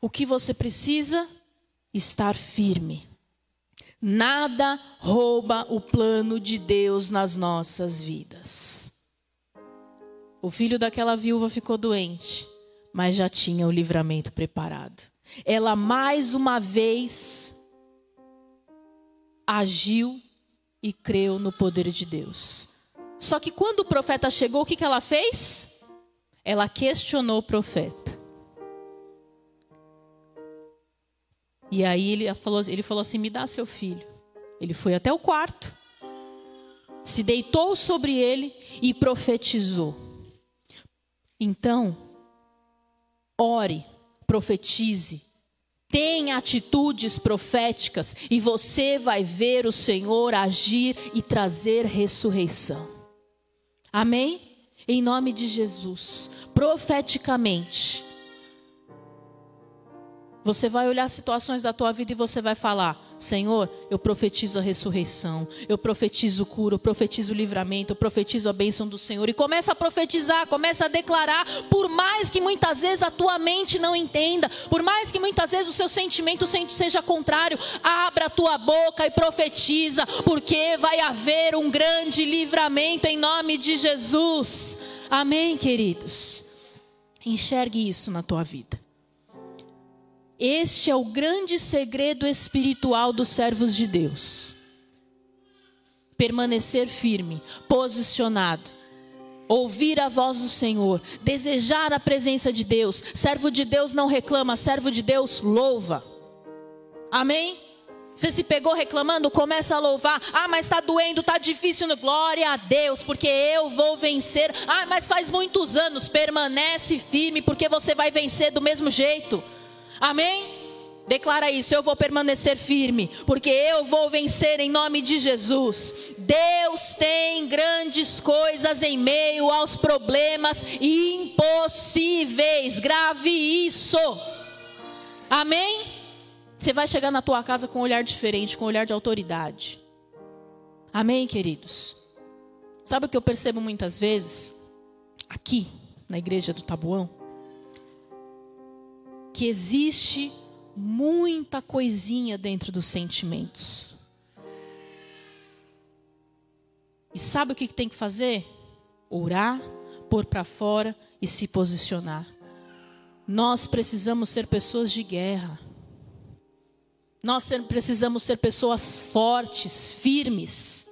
O que você precisa? Estar firme. Nada rouba o plano de Deus nas nossas vidas. O filho daquela viúva ficou doente, mas já tinha o livramento preparado. Ela mais uma vez agiu e creu no poder de Deus. Só que quando o profeta chegou, o que, que ela fez? Ela questionou o profeta. E aí ele falou, ele falou assim: me dá seu filho. Ele foi até o quarto, se deitou sobre ele e profetizou. Então, ore, profetize, tenha atitudes proféticas e você vai ver o Senhor agir e trazer ressurreição. Amém? Em nome de Jesus, profeticamente você vai olhar situações da tua vida e você vai falar: Senhor, eu profetizo a ressurreição, eu profetizo cura, eu profetizo livramento, eu profetizo a bênção do Senhor. E começa a profetizar, começa a declarar, por mais que muitas vezes a tua mente não entenda, por mais que muitas vezes o seu sentimento seja contrário, abra a tua boca e profetiza, porque vai haver um grande livramento em nome de Jesus. Amém, queridos? Enxergue isso na tua vida. Este é o grande segredo espiritual dos servos de Deus. Permanecer firme, posicionado, ouvir a voz do Senhor, desejar a presença de Deus. Servo de Deus não reclama, servo de Deus louva. Amém? Você se pegou reclamando, começa a louvar. Ah, mas está doendo, está difícil. Glória a Deus, porque eu vou vencer. Ah, mas faz muitos anos. Permanece firme, porque você vai vencer do mesmo jeito. Amém? Declara isso, eu vou permanecer firme, porque eu vou vencer em nome de Jesus. Deus tem grandes coisas em meio aos problemas impossíveis. Grave isso. Amém? Você vai chegar na tua casa com um olhar diferente, com um olhar de autoridade. Amém, queridos? Sabe o que eu percebo muitas vezes? Aqui, na igreja do Tabuão? Que existe muita coisinha dentro dos sentimentos. E sabe o que tem que fazer? Orar, pôr para fora e se posicionar. Nós precisamos ser pessoas de guerra. Nós precisamos ser pessoas fortes, firmes.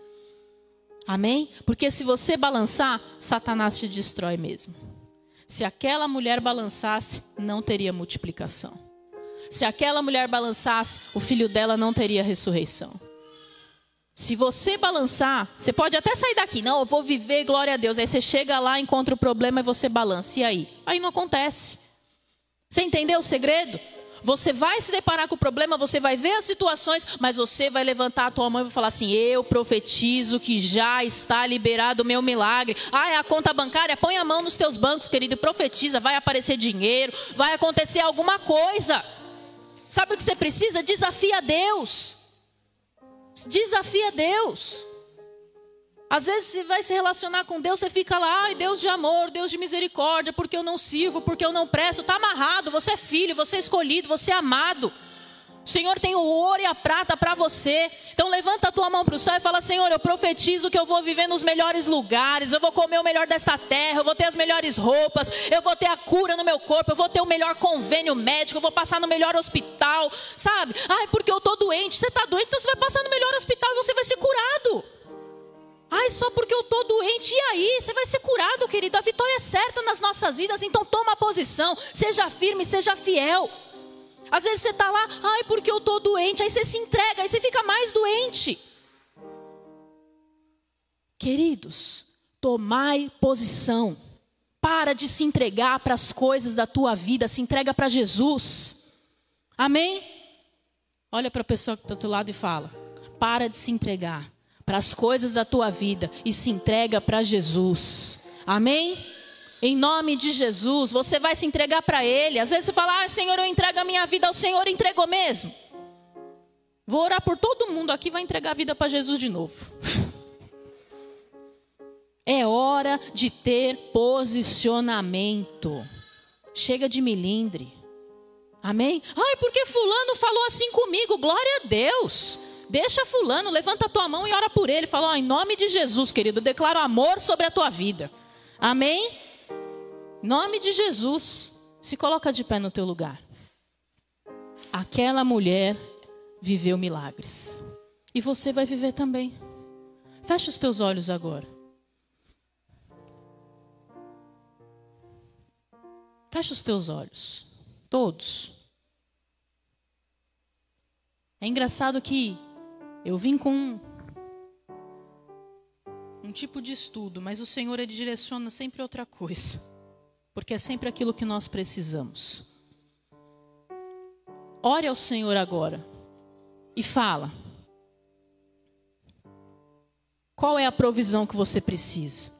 Amém? Porque se você balançar, Satanás te destrói mesmo. Se aquela mulher balançasse, não teria multiplicação. Se aquela mulher balançasse, o filho dela não teria ressurreição. Se você balançar, você pode até sair daqui, não, eu vou viver, glória a Deus. Aí você chega lá, encontra o problema e você balança. E aí? Aí não acontece. Você entendeu o segredo? Você vai se deparar com o problema, você vai ver as situações, mas você vai levantar a tua mão e vai falar assim: Eu profetizo que já está liberado o meu milagre. Ah, é a conta bancária? Põe a mão nos teus bancos, querido, e profetiza. Vai aparecer dinheiro, vai acontecer alguma coisa. Sabe o que você precisa? Desafia Deus. Desafia Deus. Às vezes você vai se relacionar com Deus, você fica lá, ai, Deus de amor, Deus de misericórdia, porque eu não sirvo, porque eu não presto. Está amarrado, você é filho, você é escolhido, você é amado. O Senhor tem o ouro e a prata para você. Então levanta a tua mão para o céu e fala: Senhor, eu profetizo que eu vou viver nos melhores lugares, eu vou comer o melhor desta terra, eu vou ter as melhores roupas, eu vou ter a cura no meu corpo, eu vou ter o melhor convênio médico, eu vou passar no melhor hospital, sabe? Ai, porque eu estou doente. Você está doente, então você vai passar no melhor hospital e você vai ser curado. Ai, só porque eu estou doente, e aí? Você vai ser curado, querido. A vitória é certa nas nossas vidas, então toma posição, seja firme, seja fiel. Às vezes você está lá, ai, porque eu estou doente. Aí você se entrega, aí você fica mais doente. Queridos, tomai posição. Para de se entregar para as coisas da tua vida, se entrega para Jesus. Amém? Olha para a pessoa que está do teu lado e fala: para de se entregar para as coisas da tua vida e se entrega para Jesus. Amém? Em nome de Jesus, você vai se entregar para Ele. Às vezes você fala, ah, Senhor, eu entrego a minha vida ao Senhor, entregou mesmo. Vou orar por todo mundo aqui, vai entregar a vida para Jesus de novo. É hora de ter posicionamento. Chega de milindre. Amém? Ai, porque fulano falou assim comigo. Glória a Deus. Deixa fulano, levanta a tua mão e ora por ele. Fala, oh, em nome de Jesus, querido, declaro amor sobre a tua vida. Amém? Nome de Jesus, se coloca de pé no teu lugar. Aquela mulher viveu milagres. E você vai viver também. Fecha os teus olhos agora. Fecha os teus olhos. Todos. É engraçado que eu vim com um tipo de estudo, mas o Senhor ele direciona sempre outra coisa porque é sempre aquilo que nós precisamos. Ore ao Senhor agora e fala: qual é a provisão que você precisa?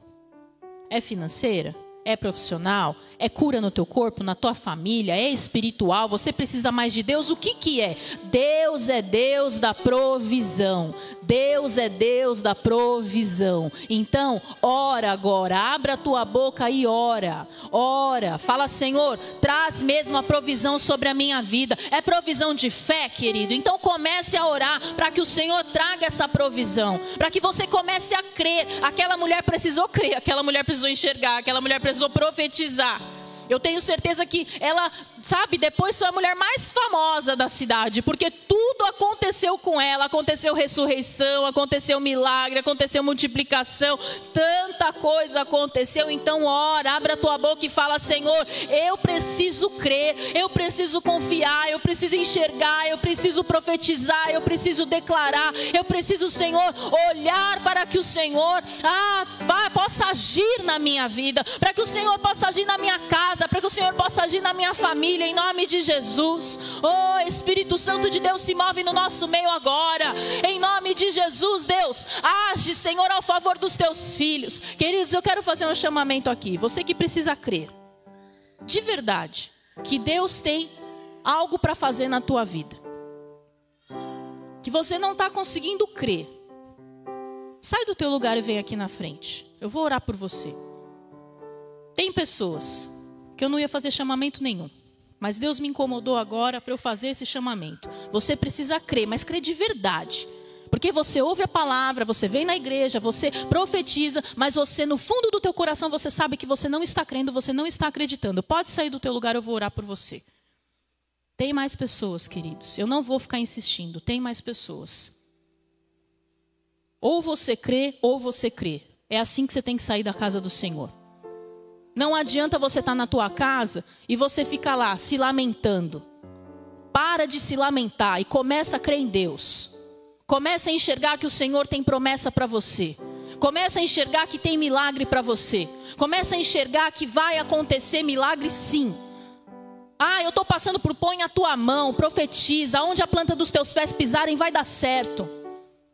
É financeira? É profissional? É cura no teu corpo, na tua família? É espiritual? Você precisa mais de Deus? O que que é? Deus é Deus da provisão. Deus é Deus da provisão. Então, ora agora, abra a tua boca e ora. Ora, fala, Senhor, traz mesmo a provisão sobre a minha vida. É provisão de fé, querido. Então comece a orar para que o Senhor traga essa provisão, para que você comece a crer. Aquela mulher precisou crer, aquela mulher precisou enxergar, aquela mulher precisou profetizar. Eu tenho certeza que ela, sabe, depois foi a mulher mais famosa da cidade, porque tudo aconteceu com ela. Aconteceu ressurreição, aconteceu milagre, aconteceu multiplicação, tanta coisa aconteceu. Então, ora, abra a tua boca e fala: Senhor, eu preciso crer, eu preciso confiar, eu preciso enxergar, eu preciso profetizar, eu preciso declarar, eu preciso, Senhor, olhar para que o Senhor ah, vá, possa agir na minha vida, para que o Senhor possa agir na minha casa, para que o Senhor possa agir na minha família, em nome de Jesus. Oh, Espírito Santo de Deus, se move no nosso meio agora, em nome de Jesus, Deus. Age, Senhor, ao favor dos teus filhos. Queridos, eu quero fazer um chamamento aqui. Você que precisa crer, de verdade, que Deus tem algo para fazer na tua vida, que você não está conseguindo crer. Sai do teu lugar e vem aqui na frente. Eu vou orar por você. Tem pessoas que eu não ia fazer chamamento nenhum. Mas Deus me incomodou agora para eu fazer esse chamamento. Você precisa crer, mas crer de verdade. Porque você ouve a palavra, você vem na igreja, você profetiza, mas você no fundo do teu coração você sabe que você não está crendo, você não está acreditando. Pode sair do teu lugar, eu vou orar por você. Tem mais pessoas, queridos. Eu não vou ficar insistindo. Tem mais pessoas. Ou você crê, ou você crê. É assim que você tem que sair da casa do Senhor. Não adianta você estar tá na tua casa e você ficar lá se lamentando. Para de se lamentar e começa a crer em Deus. Começa a enxergar que o Senhor tem promessa para você. Começa a enxergar que tem milagre para você. Começa a enxergar que vai acontecer milagre sim. Ah, eu estou passando por põe a tua mão, profetiza, onde a planta dos teus pés pisarem vai dar certo.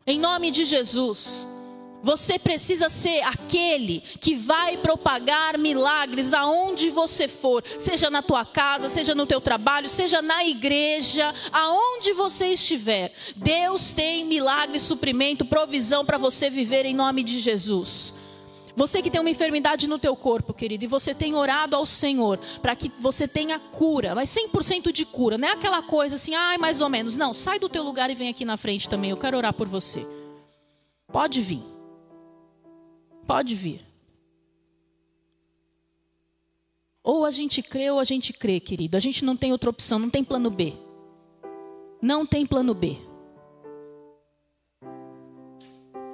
Em nome de Jesus. Você precisa ser aquele que vai propagar milagres aonde você for, seja na tua casa, seja no teu trabalho, seja na igreja, aonde você estiver. Deus tem milagre, suprimento, provisão para você viver em nome de Jesus. Você que tem uma enfermidade no teu corpo, querido, e você tem orado ao Senhor para que você tenha cura, mas 100% de cura, não é aquela coisa assim, ai, mais ou menos. Não, sai do teu lugar e vem aqui na frente também, eu quero orar por você. Pode vir. Pode vir. Ou a gente crê ou a gente crê, querido. A gente não tem outra opção, não tem plano B. Não tem plano B.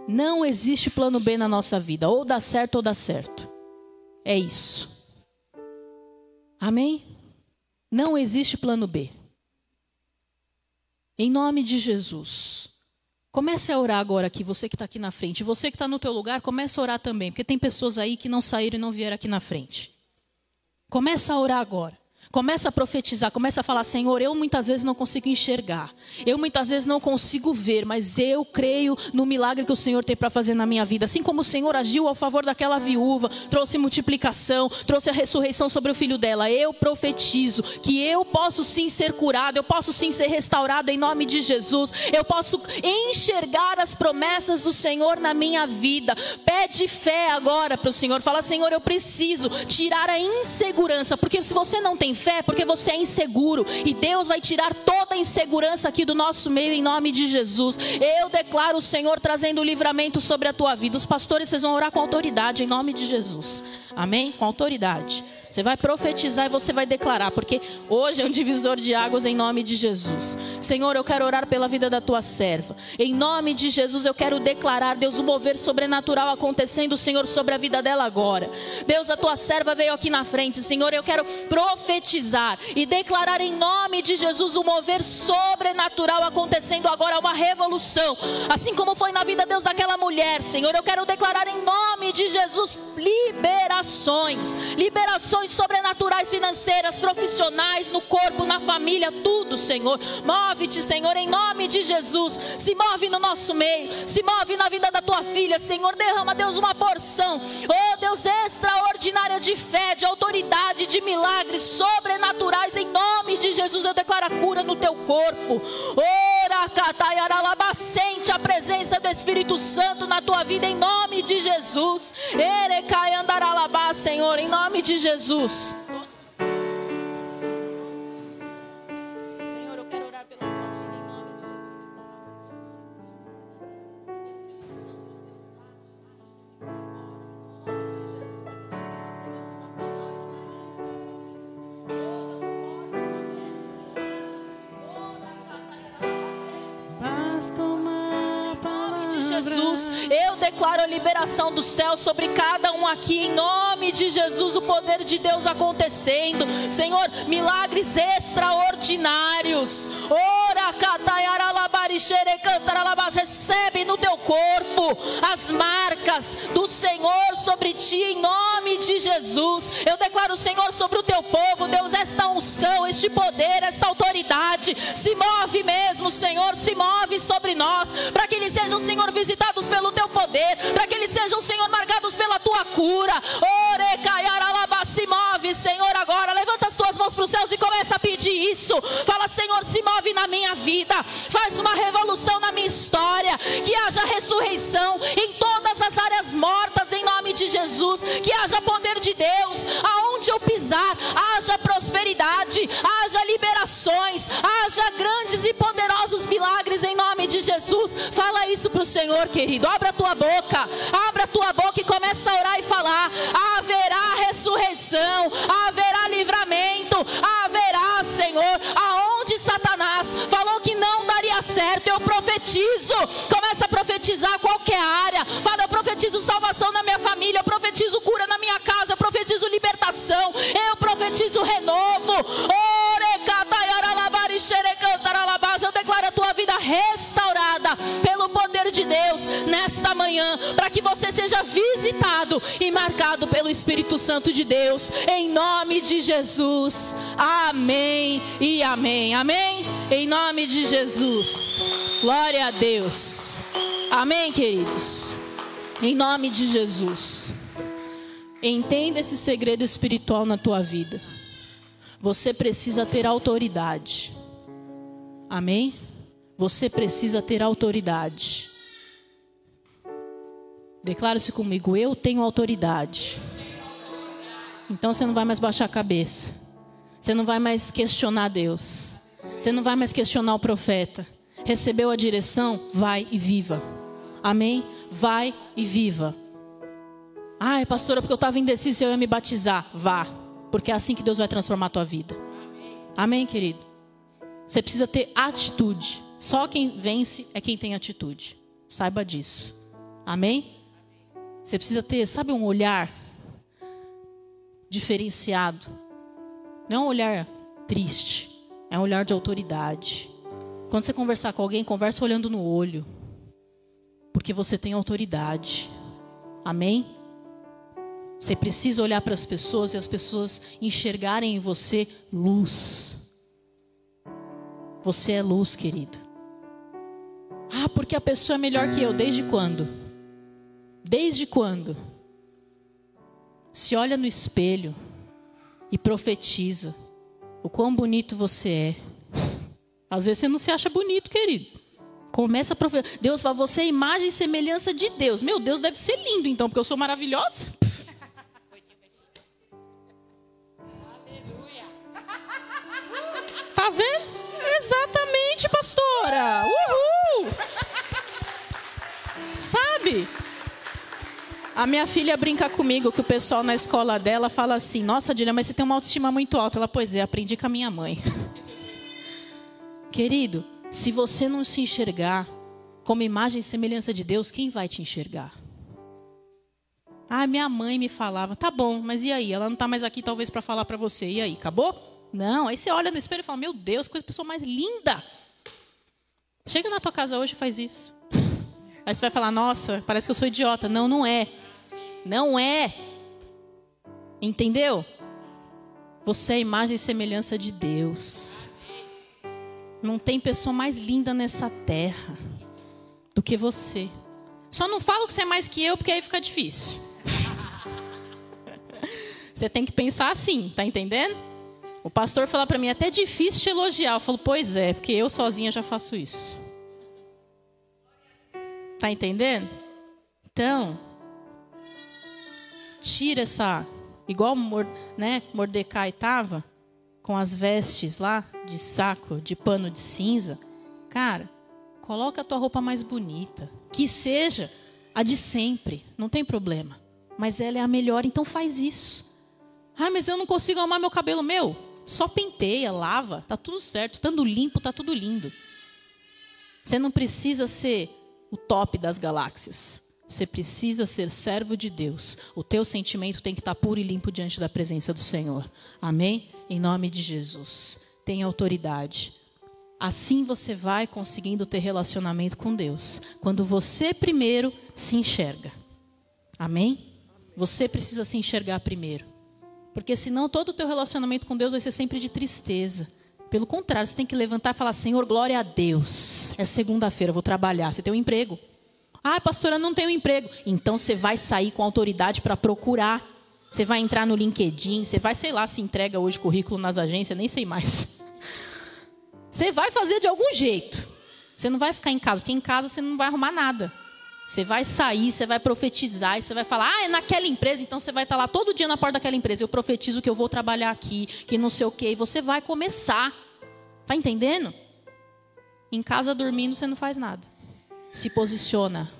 Não existe plano B na nossa vida. Ou dá certo ou dá certo. É isso. Amém? Não existe plano B. Em nome de Jesus. Comece a orar agora aqui, você que está aqui na frente. Você que está no teu lugar, comece a orar também, porque tem pessoas aí que não saíram e não vieram aqui na frente. Comece a orar agora. Começa a profetizar, começa a falar: Senhor, eu muitas vezes não consigo enxergar, eu muitas vezes não consigo ver, mas eu creio no milagre que o Senhor tem para fazer na minha vida. Assim como o Senhor agiu ao favor daquela viúva, trouxe multiplicação, trouxe a ressurreição sobre o filho dela, eu profetizo que eu posso sim ser curado, eu posso sim ser restaurado em nome de Jesus, eu posso enxergar as promessas do Senhor na minha vida. Pede fé agora para o Senhor, fala: Senhor, eu preciso tirar a insegurança, porque se você não tem fé porque você é inseguro. E Deus vai tirar toda a insegurança aqui do nosso meio em nome de Jesus. Eu declaro o Senhor trazendo livramento sobre a tua vida. Os pastores, vocês vão orar com autoridade em nome de Jesus. Amém? Com autoridade. Você vai profetizar e você vai declarar, porque hoje é um divisor de águas em nome de Jesus. Senhor, eu quero orar pela vida da tua serva. Em nome de Jesus, eu quero declarar, Deus, o mover sobrenatural acontecendo, Senhor, sobre a vida dela agora. Deus, a tua serva veio aqui na frente, Senhor, eu quero profetizar e declarar em nome de Jesus o mover sobrenatural acontecendo agora, uma revolução. Assim como foi na vida, Deus, daquela mulher, Senhor, eu quero declarar em nome de Jesus liberações, liberações sobrenaturais financeiras, profissionais, no corpo, na família, tudo, Senhor. Move-te, Senhor, em nome de Jesus. Se move no nosso meio, se move na vida da tua filha, Senhor. Derrama, Deus, uma porção, oh Deus, extraordinária de fé, de autoridade, de milagres sobrenaturais, em nome de Jesus. Eu declaro a cura no teu corpo. Ora, cataiaralaba, sente a presença do Espírito Santo na tua vida, em nome de Jesus. Erecai andaralabá, Senhor, em nome de Jesus. Jesus. Eu declaro a liberação do céu sobre cada um aqui, em nome de Jesus, o poder de Deus acontecendo. Senhor, milagres extraordinários. Ora, recebe no teu corpo as marcas do Senhor sobre ti, em nome de Jesus. Eu declaro, Senhor, sobre o teu povo, Deus, esta unção, este poder, esta autoridade. Se move mesmo, Senhor, se move sobre nós, para que eles sejam, Senhor, visitados pelo teu poder, para que eles sejam, Senhor, marcados pela tua cura. Se move, Senhor, agora. Levanta as tuas mãos para os céus e começa a pedir isso. Fala, Senhor, se move na minha vida. Faz uma revolução na minha história. Que haja ressurreição em todas as áreas mortas, em nome de Jesus. Que haja poder de Deus. Aonde eu pisar, haja prosperidade, haja liberações, haja grandes e poderosos milagres em nome de Jesus. Fala isso para o Senhor, querido. Abra a tua boca, abra a tua boca e começa a orar e falar: haverá ressurreição, haverá livramento, haverá, Senhor, aonde Satanás falou que não daria certo, eu profetizo. Começa a profetizar qualquer área. Fala, eu profetizo salvação na minha família, eu profetizo cura na minha casa, eu profetizo libertação, eu profetizo renovo. Eu declaro a tua vida restaurada pelo poder de Deus nesta manhã, para que você seja visitado e marcado pelo Espírito Santo de Deus, em nome de Jesus. Amém e amém. Amém? Em nome de Jesus. Glória a Deus. Amém, queridos. Em nome de Jesus. Entenda esse segredo espiritual na tua vida. Você precisa ter autoridade. Amém? Você precisa ter autoridade. Declare-se comigo: eu tenho autoridade. Então você não vai mais baixar a cabeça. Você não vai mais questionar Deus. Você não vai mais questionar o profeta. Recebeu a direção? Vai e viva. Amém? Vai e viva. Ai, pastora, porque eu estava indeciso eu ia me batizar. Vá, porque é assim que Deus vai transformar a tua vida. Amém, querido? Você precisa ter atitude. Só quem vence é quem tem atitude. Saiba disso. Amém? Você precisa ter, sabe, um olhar diferenciado. Não é um olhar triste, é um olhar de autoridade. Quando você conversar com alguém, conversa olhando no olho. Porque você tem autoridade. Amém? Você precisa olhar para as pessoas e as pessoas enxergarem em você luz. Você é luz, querido. Ah, porque a pessoa é melhor que eu. Desde quando? Desde quando? Se olha no espelho e profetiza o quão bonito você é. Às vezes você não se acha bonito, querido. Começa a profetizar. Deus fala, você é imagem e semelhança de Deus. Meu Deus, deve ser lindo então, porque eu sou maravilhosa. Tá vendo? Exatamente, pastora. Uhul! Sabe? A minha filha brinca comigo que o pessoal na escola dela fala assim: Nossa, Dina, mas você tem uma autoestima muito alta. Ela, pois é, aprendi com a minha mãe. Querido, se você não se enxergar como imagem e semelhança de Deus, quem vai te enxergar? Ah, minha mãe me falava, tá bom, mas e aí? Ela não está mais aqui talvez para falar para você. E aí, acabou? Não, aí você olha no espelho e fala: Meu Deus, coisa pessoa mais linda. Chega na tua casa hoje e faz isso. Aí você vai falar: Nossa, parece que eu sou idiota. Não, não é. Não é. Entendeu? Você é a imagem e semelhança de Deus. Não tem pessoa mais linda nessa terra do que você. Só não falo que você é mais que eu, porque aí fica difícil. Você tem que pensar assim, tá entendendo? O pastor falou para mim, é até difícil te elogiar. Eu falo, pois é, porque eu sozinha já faço isso. Tá entendendo? Então, tira essa, igual né, Mordecai estava, com as vestes lá de saco, de pano de cinza. Cara, coloca a tua roupa mais bonita, que seja a de sempre, não tem problema. Mas ela é a melhor, então faz isso. Ah, mas eu não consigo arrumar meu cabelo meu. Só penteia, lava, tá tudo certo. Estando limpo, tá tudo lindo. Você não precisa ser o top das galáxias. Você precisa ser servo de Deus. O teu sentimento tem que estar puro e limpo diante da presença do Senhor. Amém? Em nome de Jesus. Tenha autoridade. Assim você vai conseguindo ter relacionamento com Deus. Quando você primeiro se enxerga. Amém? Você precisa se enxergar primeiro. Porque senão todo o teu relacionamento com Deus vai ser sempre de tristeza. Pelo contrário, você tem que levantar e falar: Senhor, glória a Deus. É segunda-feira, vou trabalhar. Você tem um emprego. Ah, pastora, não tenho emprego. Então você vai sair com autoridade para procurar. Você vai entrar no LinkedIn, você vai, sei lá, se entrega hoje currículo nas agências, nem sei mais. Você vai fazer de algum jeito. Você não vai ficar em casa, porque em casa você não vai arrumar nada. Você vai sair, você vai profetizar e você vai falar: "Ah, é naquela empresa", então você vai estar lá todo dia na porta daquela empresa. Eu profetizo que eu vou trabalhar aqui, que não sei o quê, e você vai começar. Tá entendendo? Em casa dormindo você não faz nada. Se posiciona.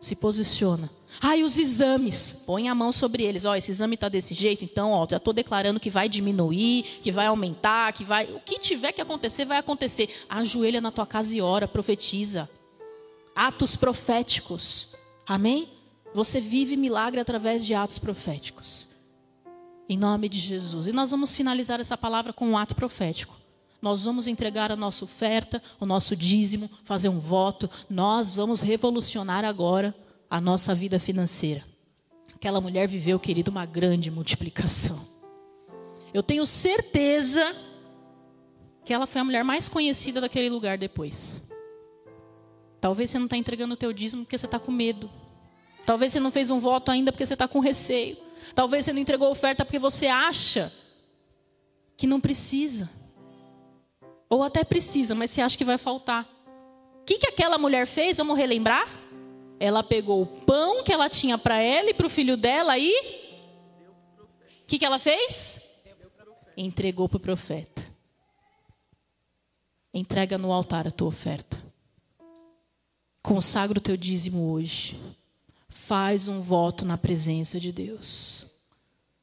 Se posiciona. Ah, e os exames? Põe a mão sobre eles. Ó, esse exame está desse jeito, então, ó, já estou declarando que vai diminuir, que vai aumentar, que vai. O que tiver que acontecer, vai acontecer. Ajoelha na tua casa e ora, profetiza. Atos proféticos. Amém? Você vive milagre através de atos proféticos. Em nome de Jesus. E nós vamos finalizar essa palavra com um ato profético. Nós vamos entregar a nossa oferta, o nosso dízimo, fazer um voto. Nós vamos revolucionar agora a nossa vida financeira. Aquela mulher viveu, querido, uma grande multiplicação. Eu tenho certeza que ela foi a mulher mais conhecida daquele lugar depois. Talvez você não está entregando o teu dízimo porque você está com medo. Talvez você não fez um voto ainda porque você está com receio. Talvez você não entregou oferta porque você acha que não precisa. Ou até precisa, mas você acha que vai faltar. O que, que aquela mulher fez? Vamos relembrar? Ela pegou o pão que ela tinha para ela e para o filho dela e. O que, que ela fez? Entregou para o profeta. Entrega no altar a tua oferta. Consagra o teu dízimo hoje faz um voto na presença de Deus.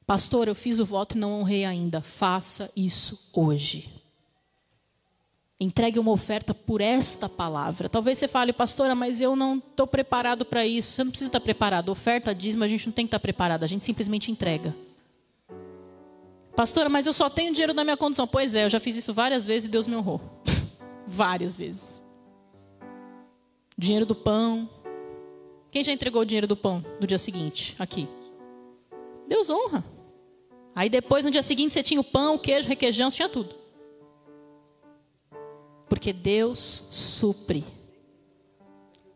Pastor, eu fiz o voto e não honrei ainda. Faça isso hoje. Entregue uma oferta por esta palavra. Talvez você fale, pastora, mas eu não estou preparado para isso. Você não precisa estar preparado. Oferta, dízimo, a gente não tem que estar preparado. A gente simplesmente entrega. Pastora, mas eu só tenho dinheiro na minha condição. Pois é, eu já fiz isso várias vezes e Deus me honrou. várias vezes. Dinheiro do pão, quem já entregou o dinheiro do pão do dia seguinte? Aqui. Deus honra. Aí depois, no dia seguinte, você tinha o pão, o queijo, o requeijão, você tinha tudo. Porque Deus supre.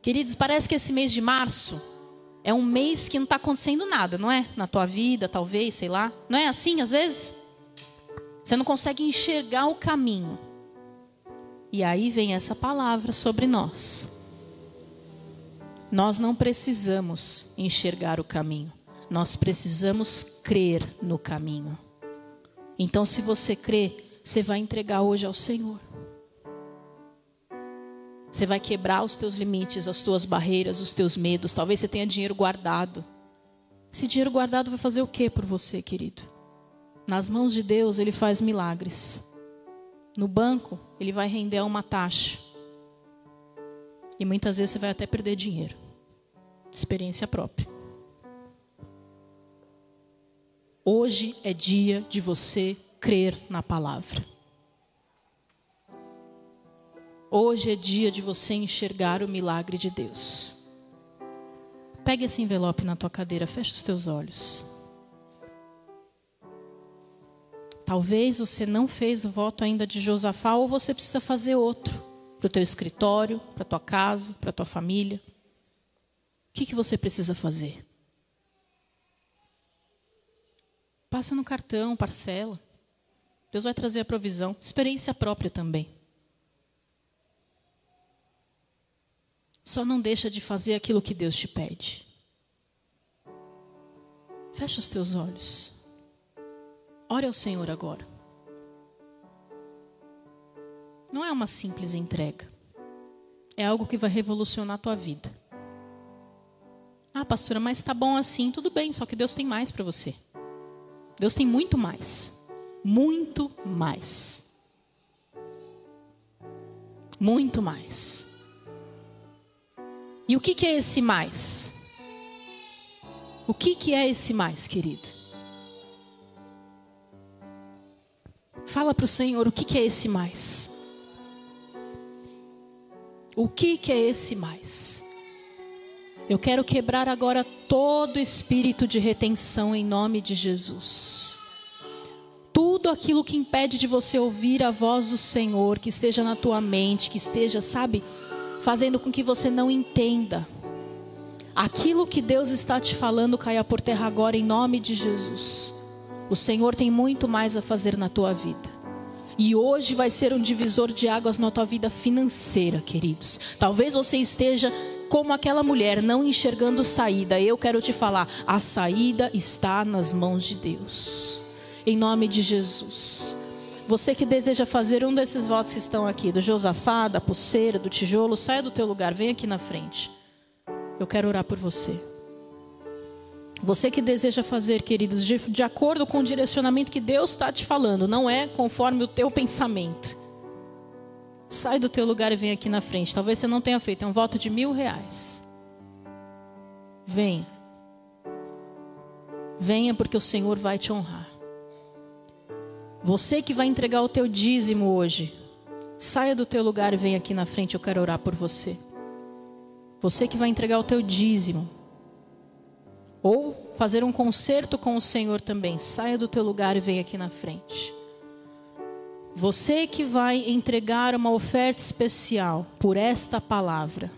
Queridos, parece que esse mês de março é um mês que não está acontecendo nada, não é? Na tua vida, talvez, sei lá. Não é assim, às vezes? Você não consegue enxergar o caminho. E aí vem essa palavra sobre nós. Nós não precisamos enxergar o caminho, nós precisamos crer no caminho. Então, se você crê, você vai entregar hoje ao Senhor. Você vai quebrar os teus limites, as tuas barreiras, os teus medos. Talvez você tenha dinheiro guardado. Esse dinheiro guardado vai fazer o que por você, querido? Nas mãos de Deus, ele faz milagres. No banco, ele vai render uma taxa. E muitas vezes você vai até perder dinheiro experiência própria. Hoje é dia de você crer na palavra. Hoje é dia de você enxergar o milagre de Deus. Pegue esse envelope na tua cadeira, feche os teus olhos. Talvez você não fez o voto ainda de Josafá ou você precisa fazer outro para o teu escritório, para tua casa, para tua família. O que, que você precisa fazer? Passa no cartão, parcela. Deus vai trazer a provisão. Experiência própria também. Só não deixa de fazer aquilo que Deus te pede. Fecha os teus olhos. Ore ao Senhor agora. Não é uma simples entrega. É algo que vai revolucionar a tua vida. Ah, pastora, mas está bom assim, tudo bem, só que Deus tem mais para você. Deus tem muito mais. Muito mais. Muito mais. E o que, que é esse mais? O que, que é esse mais, querido? Fala para o Senhor o que, que é esse mais. O que, que é esse mais? Eu quero quebrar agora todo espírito de retenção em nome de Jesus. Tudo aquilo que impede de você ouvir a voz do Senhor, que esteja na tua mente, que esteja, sabe, fazendo com que você não entenda. Aquilo que Deus está te falando caia por terra agora em nome de Jesus. O Senhor tem muito mais a fazer na tua vida. E hoje vai ser um divisor de águas na tua vida financeira, queridos. Talvez você esteja como aquela mulher, não enxergando saída, eu quero te falar: a saída está nas mãos de Deus. Em nome de Jesus. Você que deseja fazer um desses votos que estão aqui, do Josafá, da pulseira, do tijolo, saia do teu lugar, vem aqui na frente. eu quero orar por você. Você que deseja fazer, queridos, de, de acordo com o direcionamento que Deus está te falando, não é conforme o teu pensamento. Sai do teu lugar e vem aqui na frente. Talvez você não tenha feito, é um voto de mil reais. Venha. Venha porque o Senhor vai te honrar. Você que vai entregar o teu dízimo hoje, saia do teu lugar e venha aqui na frente, eu quero orar por você. Você que vai entregar o teu dízimo, ou fazer um concerto com o Senhor também, saia do teu lugar e venha aqui na frente. Você que vai entregar uma oferta especial por esta palavra,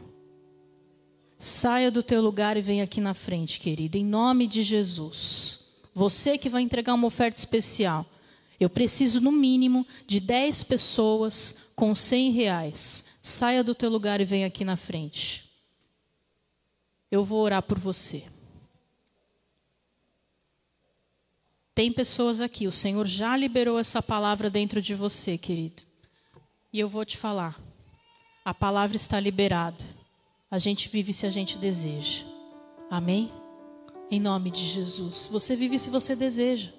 saia do teu lugar e venha aqui na frente, querido, em nome de Jesus. Você que vai entregar uma oferta especial, eu preciso no mínimo de 10 pessoas com 100 reais. Saia do teu lugar e venha aqui na frente. Eu vou orar por você. Tem pessoas aqui, o Senhor já liberou essa palavra dentro de você, querido. E eu vou te falar. A palavra está liberada. A gente vive se a gente deseja. Amém? Em nome de Jesus. Você vive se você deseja.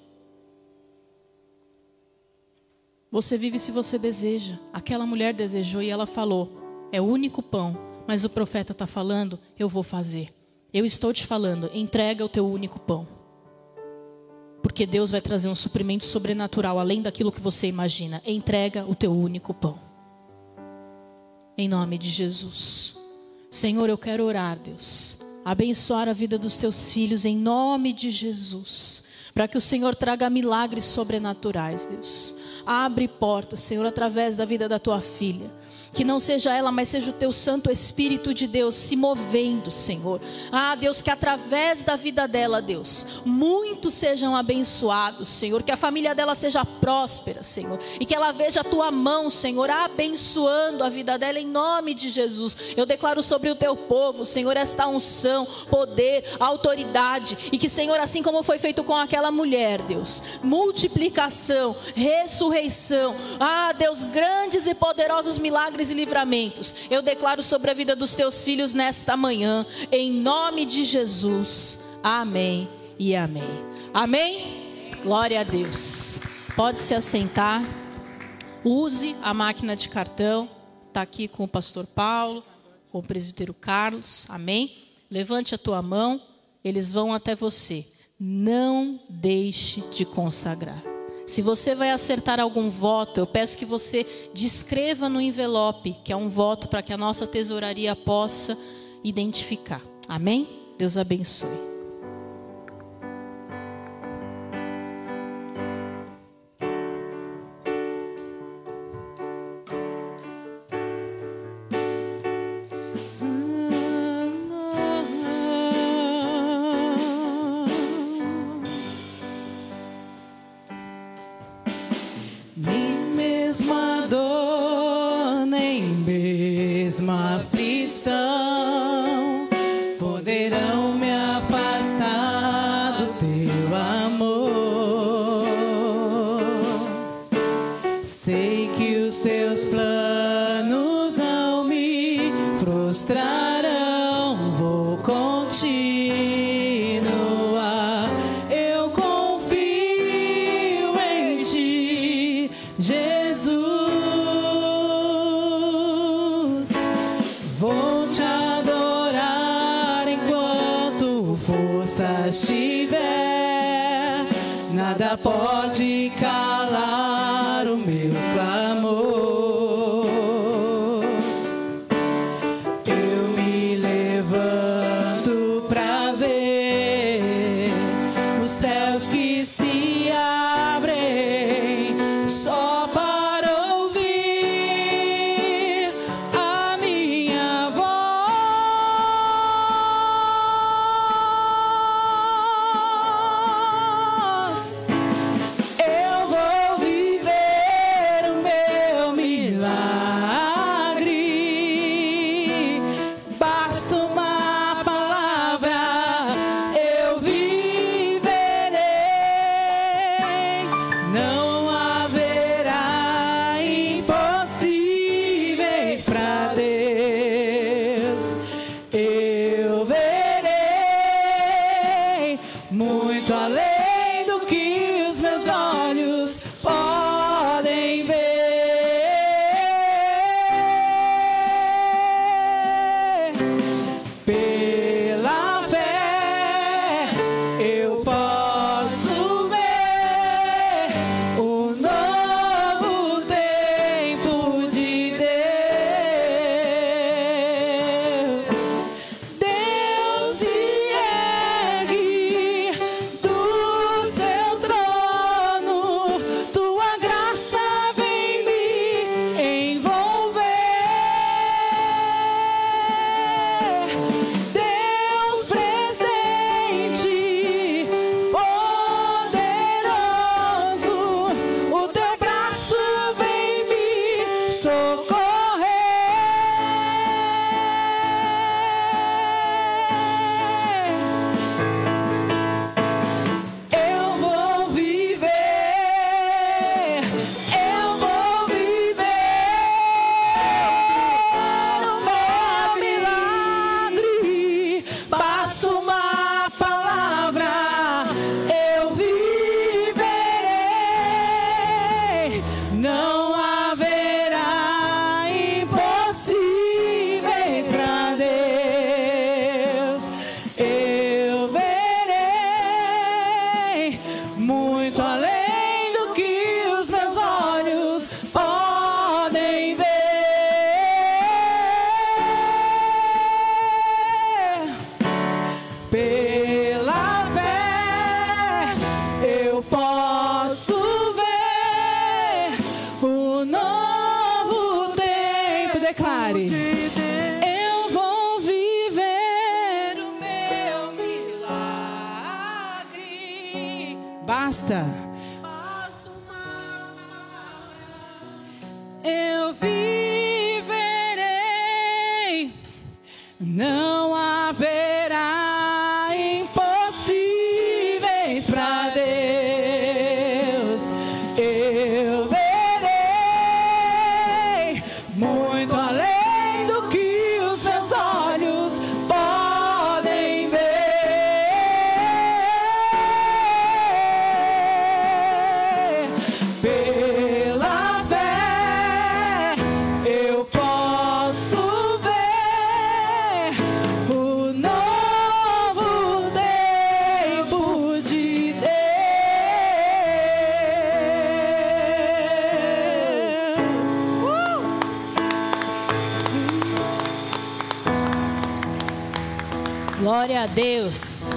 Você vive se você deseja. Aquela mulher desejou e ela falou: é o único pão. Mas o profeta está falando: eu vou fazer. Eu estou te falando: entrega o teu único pão porque Deus vai trazer um suprimento sobrenatural além daquilo que você imagina. Entrega o teu único pão. Em nome de Jesus. Senhor, eu quero orar, Deus. Abençoar a vida dos teus filhos em nome de Jesus. Para que o Senhor traga milagres sobrenaturais, Deus. Abre portas, Senhor, através da vida da tua filha que não seja ela, mas seja o teu Santo Espírito de Deus se movendo, Senhor. Ah, Deus, que através da vida dela, Deus, muitos sejam abençoados, Senhor. Que a família dela seja próspera, Senhor. E que ela veja a tua mão, Senhor, abençoando a vida dela em nome de Jesus. Eu declaro sobre o teu povo, Senhor, esta unção, poder, autoridade. E que, Senhor, assim como foi feito com aquela mulher, Deus, multiplicação, ressurreição. Ah, Deus, grandes e poderosos milagres milagres e livramentos. Eu declaro sobre a vida dos teus filhos nesta manhã, em nome de Jesus. Amém e amém. Amém? Glória a Deus. Pode se assentar. Use a máquina de cartão. Está aqui com o pastor Paulo, com o presbítero Carlos. Amém? Levante a tua mão. Eles vão até você. Não deixe de consagrar. Se você vai acertar algum voto, eu peço que você descreva no envelope, que é um voto para que a nossa tesouraria possa identificar. Amém? Deus abençoe.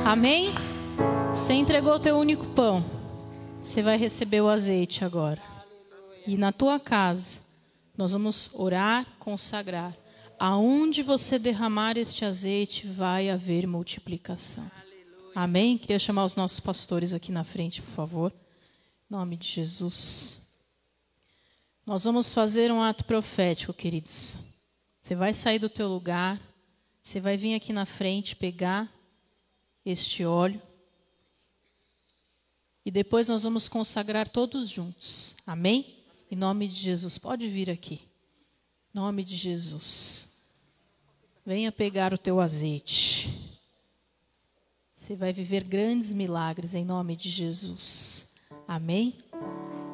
Amém? Você entregou o teu único pão. Você vai receber o azeite agora. E na tua casa, nós vamos orar, consagrar. Aonde você derramar este azeite, vai haver multiplicação. Amém? Queria chamar os nossos pastores aqui na frente, por favor. Em nome de Jesus. Nós vamos fazer um ato profético, queridos. Você vai sair do teu lugar, você vai vir aqui na frente pegar este óleo. E depois nós vamos consagrar todos juntos. Amém? Em nome de Jesus. Pode vir aqui. Em nome de Jesus. Venha pegar o teu azeite. Você vai viver grandes milagres em nome de Jesus. Amém?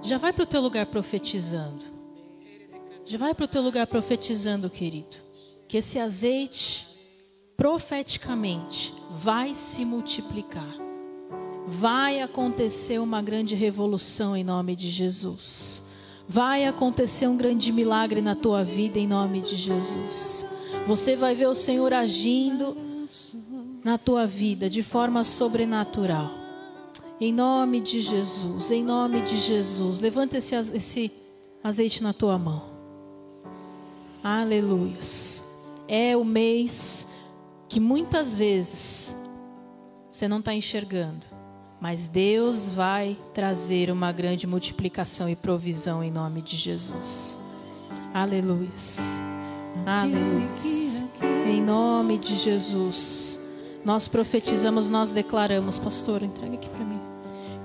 Já vai para o teu lugar profetizando. Já vai para o teu lugar profetizando, querido. Que esse azeite, profeticamente, vai se multiplicar. Vai acontecer uma grande revolução em nome de Jesus. Vai acontecer um grande milagre na tua vida em nome de Jesus. Você vai ver o Senhor agindo na tua vida de forma sobrenatural. Em nome de Jesus, em nome de Jesus. Levanta esse, esse azeite na tua mão. Aleluias. É o mês que muitas vezes você não está enxergando, mas Deus vai trazer uma grande multiplicação e provisão em nome de Jesus. Aleluias. Aleluias. Em nome de Jesus. Nós profetizamos, nós declaramos. Pastor, entrega aqui para mim.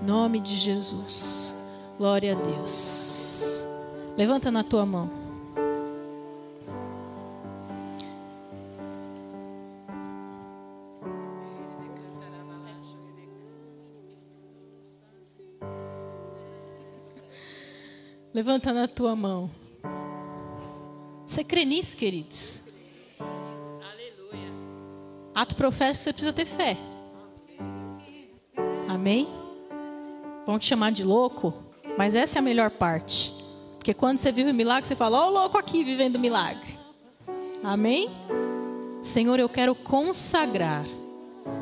Em nome de Jesus. Glória a Deus. Levanta na tua mão. Levanta na tua mão. Você crê nisso, queridos? Aleluia. Ato profético, você precisa ter fé. Amém? Vão te chamar de louco, mas essa é a melhor parte. Porque quando você vive o milagre, você fala, ó, o louco aqui vivendo milagre. Amém? Senhor, eu quero consagrar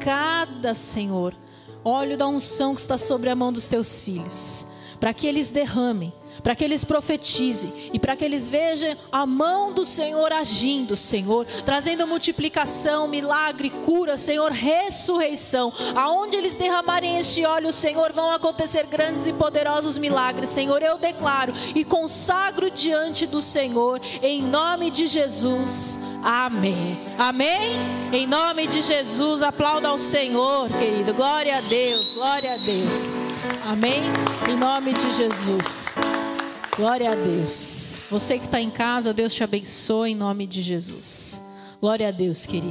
cada Senhor óleo da unção que está sobre a mão dos teus filhos, para que eles derramem para que eles profetizem e para que eles vejam a mão do Senhor agindo, Senhor, trazendo multiplicação, milagre, cura, Senhor, ressurreição. Aonde eles derramarem este óleo, Senhor, vão acontecer grandes e poderosos milagres, Senhor. Eu declaro e consagro diante do Senhor, em nome de Jesus. Amém. Amém? Em nome de Jesus, aplauda ao Senhor, querido. Glória a Deus, glória a Deus. Amém? Em nome de Jesus. Glória a Deus. Você que está em casa, Deus te abençoe em nome de Jesus. Glória a Deus, querido.